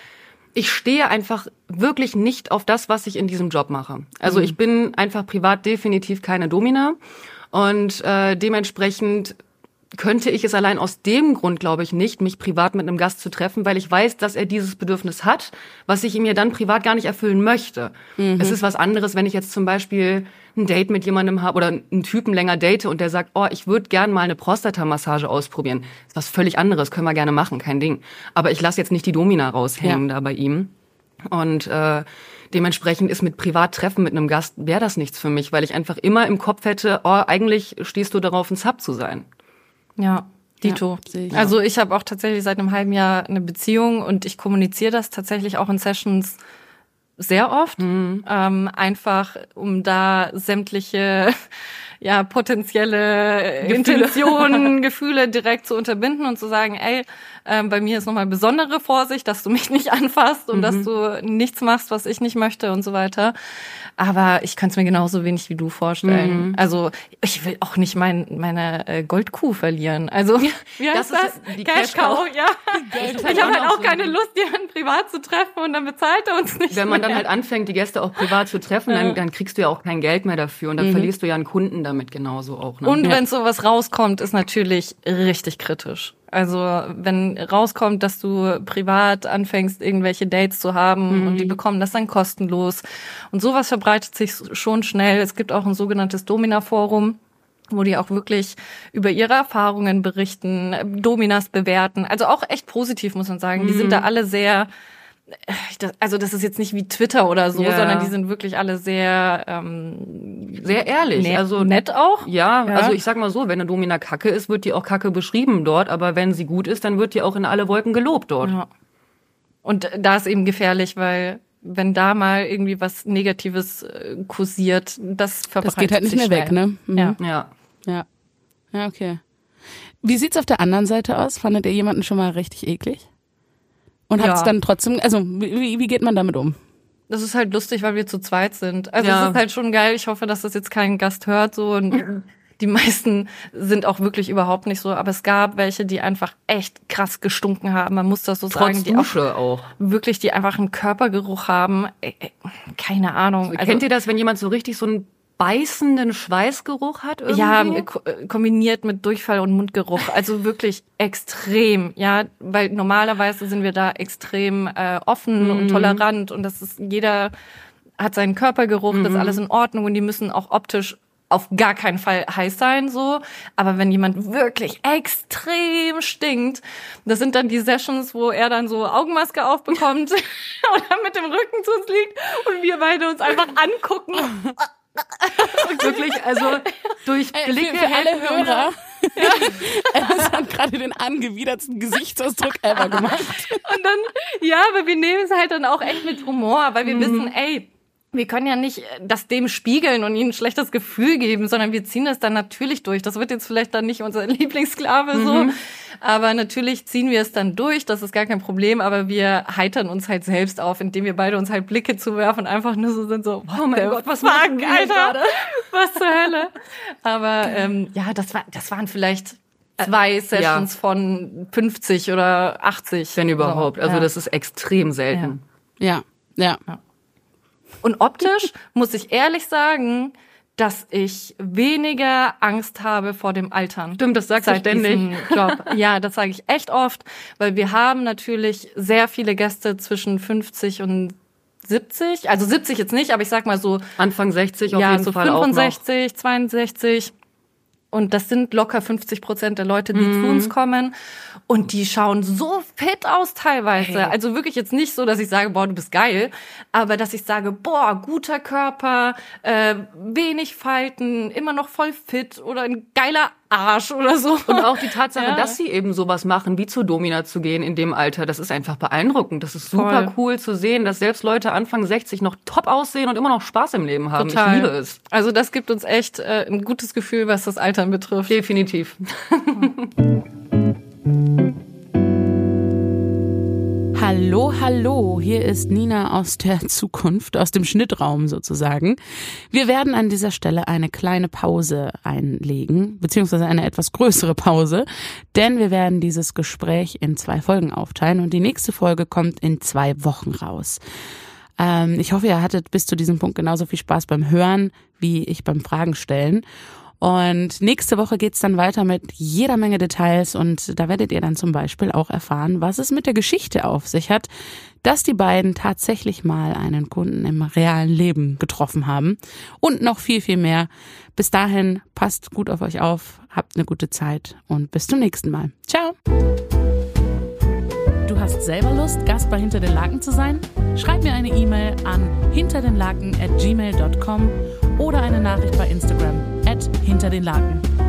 ich stehe einfach wirklich nicht auf das, was ich in diesem Job mache. Also ich bin einfach privat definitiv keine Domina und äh, dementsprechend könnte ich es allein aus dem Grund, glaube ich, nicht, mich privat mit einem Gast zu treffen, weil ich weiß, dass er dieses Bedürfnis hat, was ich ihm ja dann privat gar nicht erfüllen möchte. Es ist was anderes, wenn ich jetzt zum Beispiel ein Date mit jemandem habe oder einen Typen länger date und der sagt, oh, ich würde gern mal eine Prostatamassage ausprobieren. Das ist was völlig anderes, können wir gerne machen, kein Ding. Aber ich lasse jetzt nicht die Domina raushängen Ja. da bei ihm. Und äh, dementsprechend ist mit Privattreffen mit einem Gast, wäre das nichts für mich, weil ich einfach immer im Kopf hätte, oh, eigentlich stehst du darauf, ein Sub zu sein. Ja, Dito. Ja, ich also ich habe auch tatsächlich seit einem halben Jahr eine Beziehung und ich kommuniziere das tatsächlich auch in Sessions sehr oft. Mhm. Ähm, einfach, um da sämtliche ja, potenzielle Gefühle. Intentionen, Gefühle direkt zu unterbinden und zu sagen, ey, ähm, bei mir ist nochmal besondere Vorsicht, dass du mich nicht anfasst und Mhm. dass du nichts machst, was ich nicht möchte und so weiter. Aber ich kann es mir genauso wenig wie du vorstellen. Mhm. Also ich will auch nicht mein, meine äh, Goldkuh verlieren. Also wie das heißt ist das? die Cash Cow. Ja. Ich habe halt Auch so keine ein- Lust, jemanden privat zu treffen und dann bezahlt er uns nicht Wenn man mehr. dann halt anfängt, die Gäste auch privat zu treffen, dann, dann kriegst du ja auch kein Geld mehr dafür und dann verlierst du ja einen Kunden damit genauso auch. Ne? Und Ja. wenn sowas rauskommt, ist natürlich richtig kritisch. Also wenn rauskommt, dass du privat anfängst, irgendwelche Dates zu haben und die bekommen das dann kostenlos. Und sowas verbreitet sich schon schnell. Es gibt auch ein sogenanntes Domina-Forum wo die auch wirklich über ihre Erfahrungen berichten, Dominas bewerten. Also auch echt positiv, muss man sagen. Die sind da alle sehr, also das ist jetzt nicht wie Twitter oder so, Ja. sondern die sind wirklich alle sehr ähm, sehr ehrlich. nett, also nett auch. Ja, Ja. also ich sag mal so, wenn eine Domina kacke ist, wird die auch kacke beschrieben dort, aber wenn sie gut ist, dann wird die auch in alle Wolken gelobt dort. Ja. Und da ist eben gefährlich, weil wenn da mal irgendwie was Negatives äh, kursiert, das verbreitet das geht halt nicht sich mehr weg, schnell. ne? Mhm. Ja. Ja. Ja. Ja, okay. Wie sieht's auf der anderen Seite aus? Fandet ihr jemanden schon mal richtig eklig? Und hat's Ja. dann trotzdem, also wie, wie geht man damit um? Das ist halt lustig, weil wir zu zweit sind. Also Ja. es ist halt schon geil. Ich hoffe, dass das jetzt kein Gast hört so und die meisten sind auch wirklich überhaupt nicht so, aber es gab welche, die einfach echt krass gestunken haben. Man muss das so Trotz sagen, die auch Dusche auch. wirklich, die einfach einen Körpergeruch haben. Ey, ey, keine Ahnung. Also, Kennt ihr das, wenn jemand so richtig so einen beißenden Schweißgeruch hat? Irgendwie? Ja, ko- äh, kombiniert mit Durchfall und Mundgeruch. Also wirklich extrem, ja, weil normalerweise sind wir da extrem äh, offen und tolerant und das ist jeder hat seinen Körpergeruch, das ist alles in Ordnung und die müssen auch optisch auf gar keinen Fall heiß sein, so. Aber wenn jemand wirklich extrem stinkt, das sind dann die Sessions, wo er dann so Augenmaske aufbekommt oder mit dem Rücken zu uns liegt und wir beide uns einfach angucken. wirklich, also durch Äh, Blicke. für, für alle Hörer. Es hat gerade den angewidertsten Gesichtsausdruck ever gemacht. Und dann, ja, aber wir nehmen es halt dann auch echt mit Humor, weil wir wissen, ey, wir können ja nicht das dem spiegeln und ihnen ein schlechtes Gefühl geben, sondern wir ziehen das dann natürlich durch. Das wird jetzt vielleicht dann nicht unser Lieblingssklave mhm. so, aber natürlich ziehen wir es dann durch. Das ist gar kein Problem, aber wir heitern uns halt selbst auf, indem wir beide uns halt Blicke zuwerfen und einfach nur so sind so, oh mein Gott, was fuck, Alter, was zur Hölle. Aber ähm, ja, das war, das waren vielleicht zwei Sessions ja. von 50 oder 80. Wenn überhaupt. Also ja. das ist extrem selten. ja. ja. ja. Und optisch muss ich ehrlich sagen, dass ich weniger Angst habe vor dem Altern. Stimmt, das sagst du ständig. Job. Ja, das sage ich echt oft, weil wir haben natürlich sehr viele Gäste zwischen 50 und 70, also 70 jetzt nicht, aber ich sag mal so Anfang 60 auf ja, jeden so Fall 65, auch noch. 62. Und das sind locker 50 Prozent der Leute, die mhm. zu uns kommen. Und die schauen so fit aus teilweise. Hey. Also wirklich jetzt nicht so, dass ich sage, boah, du bist geil. Aber dass ich sage, boah, guter Körper, äh, wenig Falten, immer noch voll fit oder ein geiler Arsch oder so. Und auch die Tatsache, ja. dass sie eben sowas machen, wie zu Domina zu gehen in dem Alter, das ist einfach beeindruckend. Das ist super Voll. cool zu sehen, dass selbst Leute Anfang 60 noch top aussehen und immer noch Spaß im Leben haben. Total. Ich liebe es. Also das gibt uns echt äh, ein gutes Gefühl, was das Altern betrifft. Definitiv. Hallo, hallo, hier ist Nina aus der Zukunft, aus dem Schnittraum sozusagen. Wir werden an dieser Stelle eine kleine Pause einlegen, beziehungsweise eine etwas größere Pause, denn wir werden dieses Gespräch in zwei Folgen aufteilen und die nächste Folge kommt in zwei Wochen raus. Ähm, ich hoffe, ihr hattet bis zu diesem Punkt genauso viel Spaß beim Hören wie ich beim Fragen stellen. Und nächste Woche geht's dann weiter mit jeder Menge Details und da werdet ihr dann zum Beispiel auch erfahren, was es mit der Geschichte auf sich hat, dass die beiden tatsächlich mal einen Kunden im realen Leben getroffen haben und noch viel, viel mehr. Bis dahin, passt gut auf euch auf, habt eine gute Zeit und bis zum nächsten Mal. Ciao! Du hast selber Lust, Gast bei Hinter den Laken zu sein? Schreib mir eine E-Mail an hinterdenlaken at gmail.com oder eine Nachricht bei Instagram at hinter den Laken.